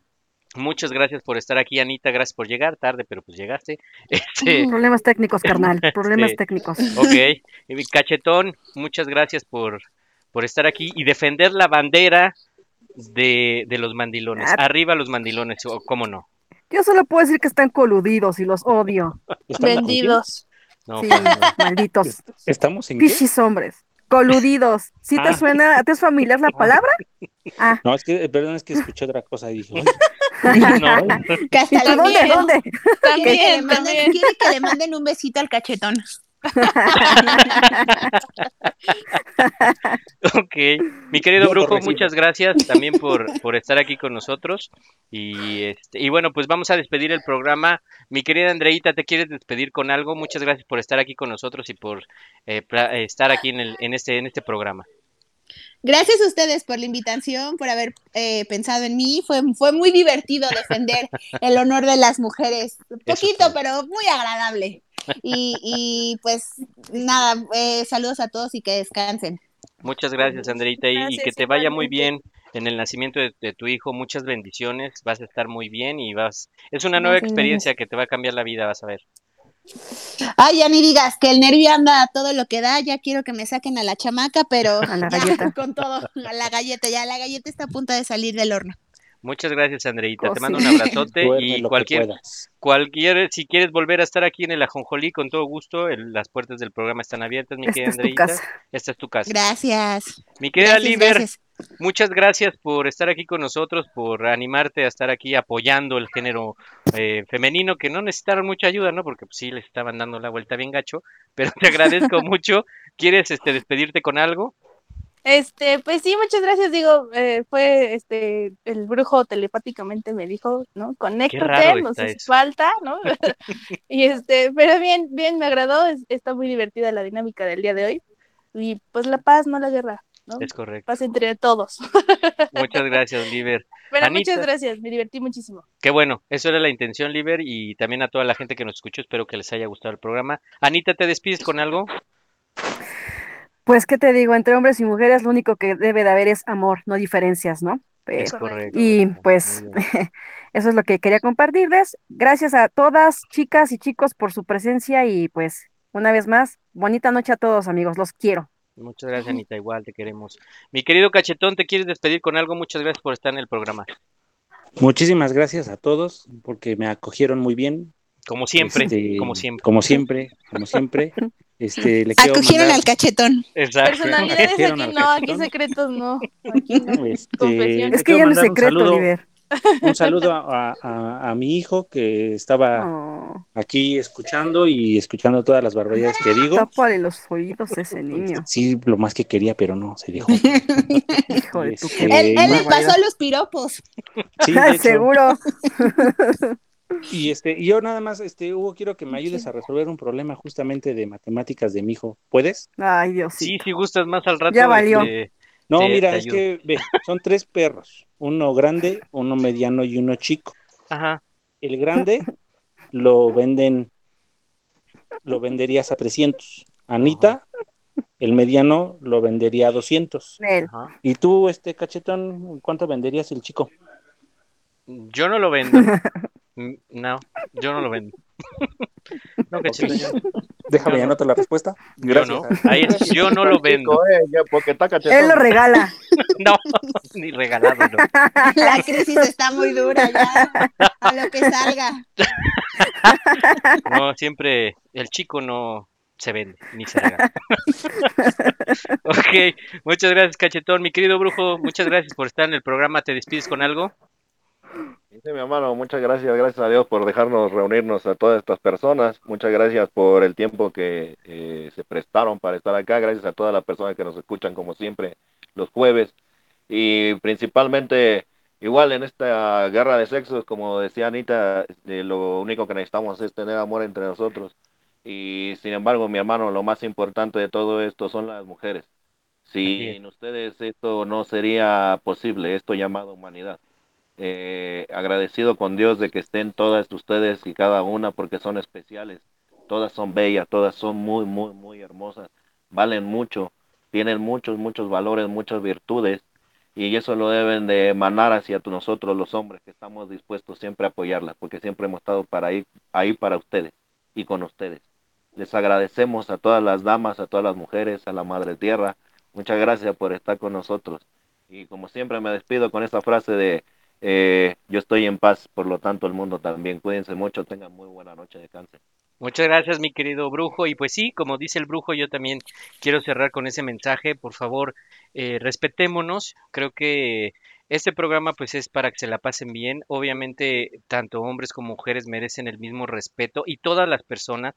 muchas gracias por estar aquí. Anita, gracias por llegar tarde, pero pues llegaste. Este, Problemas técnicos, carnal. Problemas técnicos. Ok, Cachetón, muchas gracias por, por estar aquí y defender la bandera de, de los mandilones. Ah. Arriba los mandilones, o cómo no. Yo solo puedo decir que están coludidos y los odio. ¿Están bajo Vendidos. No, Sí, pues, no. malditos. ¿Estamos en qué? Pichis hombres. Coludidos. ¿Sí te Ah. suena, te es familiar la palabra? Ah, No, es que, eh, perdón, es que escuché otra cosa y dije, No, Que hasta ¿y le ¿dónde? ¿Dónde? quiere que le También, manden- también. quiere que le manden un besito al cachetón. Ok. Mi querido Yo Brujo, muchas gracias también por, por estar aquí con nosotros. Y, este, y bueno, pues vamos a despedir el programa. Mi querida Andreita, ¿te quieres despedir con algo? Muchas gracias por estar aquí con nosotros y por eh, estar aquí en, el, en, este, en este programa. Gracias a ustedes por la invitación, por haber eh, pensado en mí. Fue, fue muy divertido defender el honor de las mujeres. Poquito, todo. pero muy agradable. Y, y, pues nada, eh, saludos a todos y que descansen. Muchas gracias, Andreita, y, que te vaya muy bien en el nacimiento de, de tu hijo. Muchas bendiciones, vas a estar muy bien y vas. Es una nueva Gracias, experiencia que te va a cambiar la vida, vas a ver. Ay, ya ni digas que el nervio anda a todo lo que da. Ya quiero que me saquen a la chamaca, pero A la ya, galleta. con todo, a la galleta. Ya la galleta está a punto de salir del horno. Muchas gracias, Andreita. Te Cosita. mando un abrazote y cualquier, cualquier, si quieres volver a estar aquí en el Ajonjolí, con todo gusto, el- las puertas del programa están abiertas, mi querida Andreita. Esta es tu casa. Gracias. Mi querida Gracias, Liber, gracias. muchas gracias por estar aquí con nosotros, por animarte a estar aquí apoyando el género eh, femenino, que no necesitaron mucha ayuda, ¿no? Porque pues, sí les estaban dando la vuelta bien gacho, pero te agradezco mucho. ¿Quieres este, despedirte con algo? Este, pues sí, muchas gracias. Digo, eh, fue este, el brujo telepáticamente me dijo, ¿no? Conéctate, nos hace falta, ¿no? y este, pero bien, bien, me agradó. es- está muy divertida la dinámica del día de hoy. Y pues la paz, no la guerra, ¿no? Es correcto. Paz entre todos. Muchas gracias, Liber. Pero Anita. muchas gracias, me divertí muchísimo. Qué bueno, eso era la intención, Liber, y también a toda la gente que nos escuchó, espero que les haya gustado el programa. Anita, ¿te despides con algo? Pues, ¿qué te digo? Entre hombres y mujeres lo único que debe de haber es amor, no diferencias, ¿no? Pero- correcto. Y pues eso es lo que quería compartirles. Gracias a todas, chicas y chicos, por su presencia y pues una vez más, bonita noche a todos, amigos. Los quiero. Muchas gracias, Anita. Igual te queremos. Mi querido Cachetón, ¿te quieres despedir con algo? Muchas gracias por estar en el programa. Muchísimas gracias a todos porque me acogieron muy bien. Como siempre, Este, como siempre. Como siempre, como siempre. Este, le Acogieron mandar, al cachetón. Exacto. Personalidades aquí no, aquí secretos no. Aquí no. este, Es que ya no es mandar un secreto, saludo- Oliver. Un saludo a, a- a mi hijo que estaba Oh, aquí escuchando y escuchando todas las barbaridades que digo. tápale los oídos a ese niño. Sí, lo más que quería, pero no, se dijo. Hijo de tu Este, Él, él le pasó los piropos. Sí, hecho. Seguro. Y este, y yo nada más, este, Hugo, quiero que me ayudes a resolver un problema justamente de matemáticas de mi hijo. ¿Puedes? Ay, Dios. Sí, si gustas más al rato. Ya valió. este, No, te- mira, te es que ve, son tres perros, uno grande, uno mediano y uno chico. Ajá. El grande lo venden, lo venderías a 300. Anita, el mediano lo vendería a 200. Nel. Ajá. Y tú, este cachetón, ¿cuánto venderías el chico? Yo no lo vendo. No, yo no lo vendo. No, Cachetón, yo, Déjame Yo no. anotar la respuesta. yo no. Ahí es, yo no lo vendo. Eh, ya, porque está cachetón. Él lo regala. No, ni regalado, no. La crisis está muy dura ya. A lo que salga. No, siempre el chico no se vende, ni se regala. ok, muchas gracias, Cachetón. Mi querido brujo, muchas gracias por estar en el programa. ¿Te despides con algo? Sí, mi hermano, muchas gracias, gracias a Dios por dejarnos reunirnos a todas estas personas. Muchas gracias por el tiempo que eh, se prestaron para estar acá. Gracias a todas las personas que nos escuchan como siempre los jueves. Y principalmente, igual en esta guerra de sexos, como decía Anita, eh, lo único que necesitamos es tener amor entre nosotros. Y sin embargo, mi hermano, lo más importante de todo esto son las mujeres. Sin ustedes esto no sería posible, esto llamado humanidad eh, agradecido con Dios de que estén todas ustedes y cada una porque son especiales. Todas son bellas, todas son muy, muy, muy hermosas. Valen mucho, tienen muchos, muchos valores, muchas virtudes. Y eso lo deben de emanar hacia nosotros los hombres que estamos dispuestos siempre a apoyarlas, porque siempre hemos estado para ahí, ahí para ustedes y con ustedes. Les agradecemos a todas las damas, a todas las mujeres, a la Madre Tierra. Muchas gracias por estar con nosotros. Y como siempre me despido con esta frase de eh, yo estoy en paz, por lo tanto el mundo también. Cuídense mucho, tengan muy buena noche de cáncer. Muchas gracias, mi querido brujo. Y pues sí, como dice el brujo, yo también quiero cerrar con ese mensaje. Por favor, eh, respetémonos. Creo que este programa pues es para que se la pasen bien. Obviamente, tanto hombres como mujeres merecen el mismo respeto y todas las personas,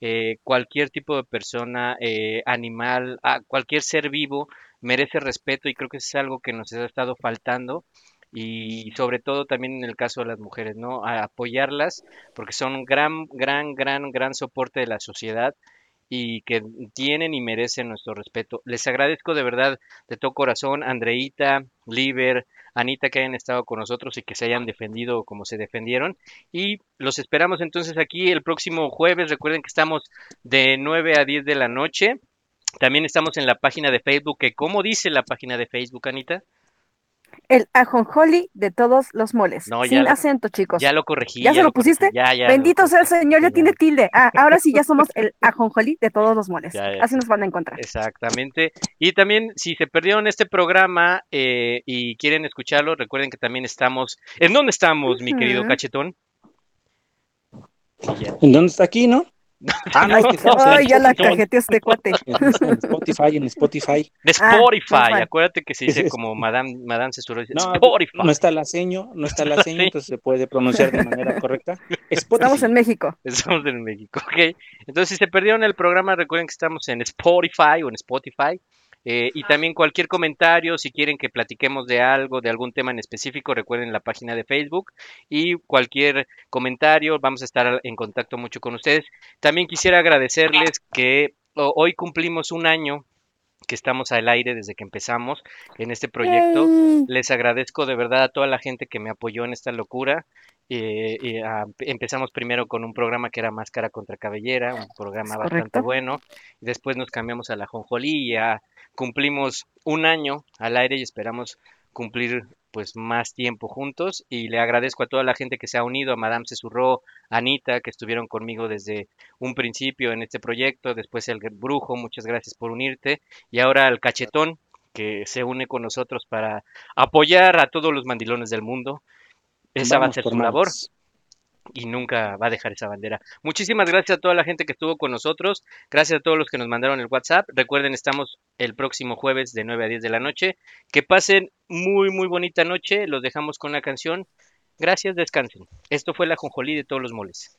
eh, cualquier tipo de persona, eh, animal, cualquier ser vivo merece respeto y creo que eso es algo que nos ha estado faltando. Y sobre todo también en el caso de las mujeres, ¿no? A apoyarlas porque son un gran, gran, gran, gran soporte de la sociedad y que tienen y merecen nuestro respeto. Les agradezco de verdad de todo corazón, Andreita, Liber, Anita, que hayan estado con nosotros y que se hayan defendido como se defendieron. Y los esperamos entonces aquí el próximo jueves. Recuerden que estamos de 9 a 10 de la noche. También estamos en la página de Facebook, que ¿cómo dice la página de Facebook, Anita? El ajonjoli de todos los moles. No, ya sin lo- acento, chicos. Ya lo corregí. ¿Ya se lo pusiste? Ya, ya. lo Bendito sea el Señor, ya tiene tilde. Ah, ahora sí ya somos el ajonjolí de todos los moles. Ya, ya. Así nos van a encontrar. Exactamente. Y también, si se perdieron este programa eh, y quieren escucharlo, recuerden que también estamos. ¿En dónde estamos, mi querido cachetón? ¿En dónde está aquí, no? Ah, no, que Ay, ya la Spotify. cajeteó este cuate. En Spotify, en Spotify. De Ah, Spotify. Acuérdate que se dice como Madame, Madame Cesuro. dice No, Spotify. no está la seño, no está la seño, entonces se puede pronunciar de manera correcta. Estamos en México. Estamos en México, ok. Entonces, si se perdieron el programa, recuerden que estamos en Spotify o en Spotify. Eh, y también cualquier comentario, si quieren que platiquemos de algo, de algún tema en específico, recuerden la página de Facebook. Y cualquier comentario, vamos a estar en contacto mucho con ustedes. También quisiera agradecerles que ho- hoy cumplimos un año que estamos al aire desde que empezamos en este proyecto. Les agradezco de verdad a toda la gente que me apoyó en esta locura. Eh, y, ah, empezamos primero con un programa que era Máscara contra Cabellera, un programa bastante bueno. Y después nos cambiamos a la Jonjolí y ya cumplimos un año al aire y esperamos cumplir pues más tiempo juntos y le agradezco a toda la gente que se ha unido, a Madame Cesurró, a Anita, que estuvieron conmigo desde un principio en este proyecto, después el Brujo, muchas gracias por unirte, y ahora al Cachetón, que se une con nosotros para apoyar a todos los mandilones del mundo. Esa va a ser su labor y nunca va a dejar esa bandera. Muchísimas gracias a toda la gente que estuvo con nosotros, gracias a todos los que nos mandaron el WhatsApp. Recuerden, estamos el próximo jueves de 9 a 10 de la noche. Que pasen muy, muy bonita noche. Los dejamos con la canción. Gracias, descansen. Esto fue la jonjolí de todos los moles.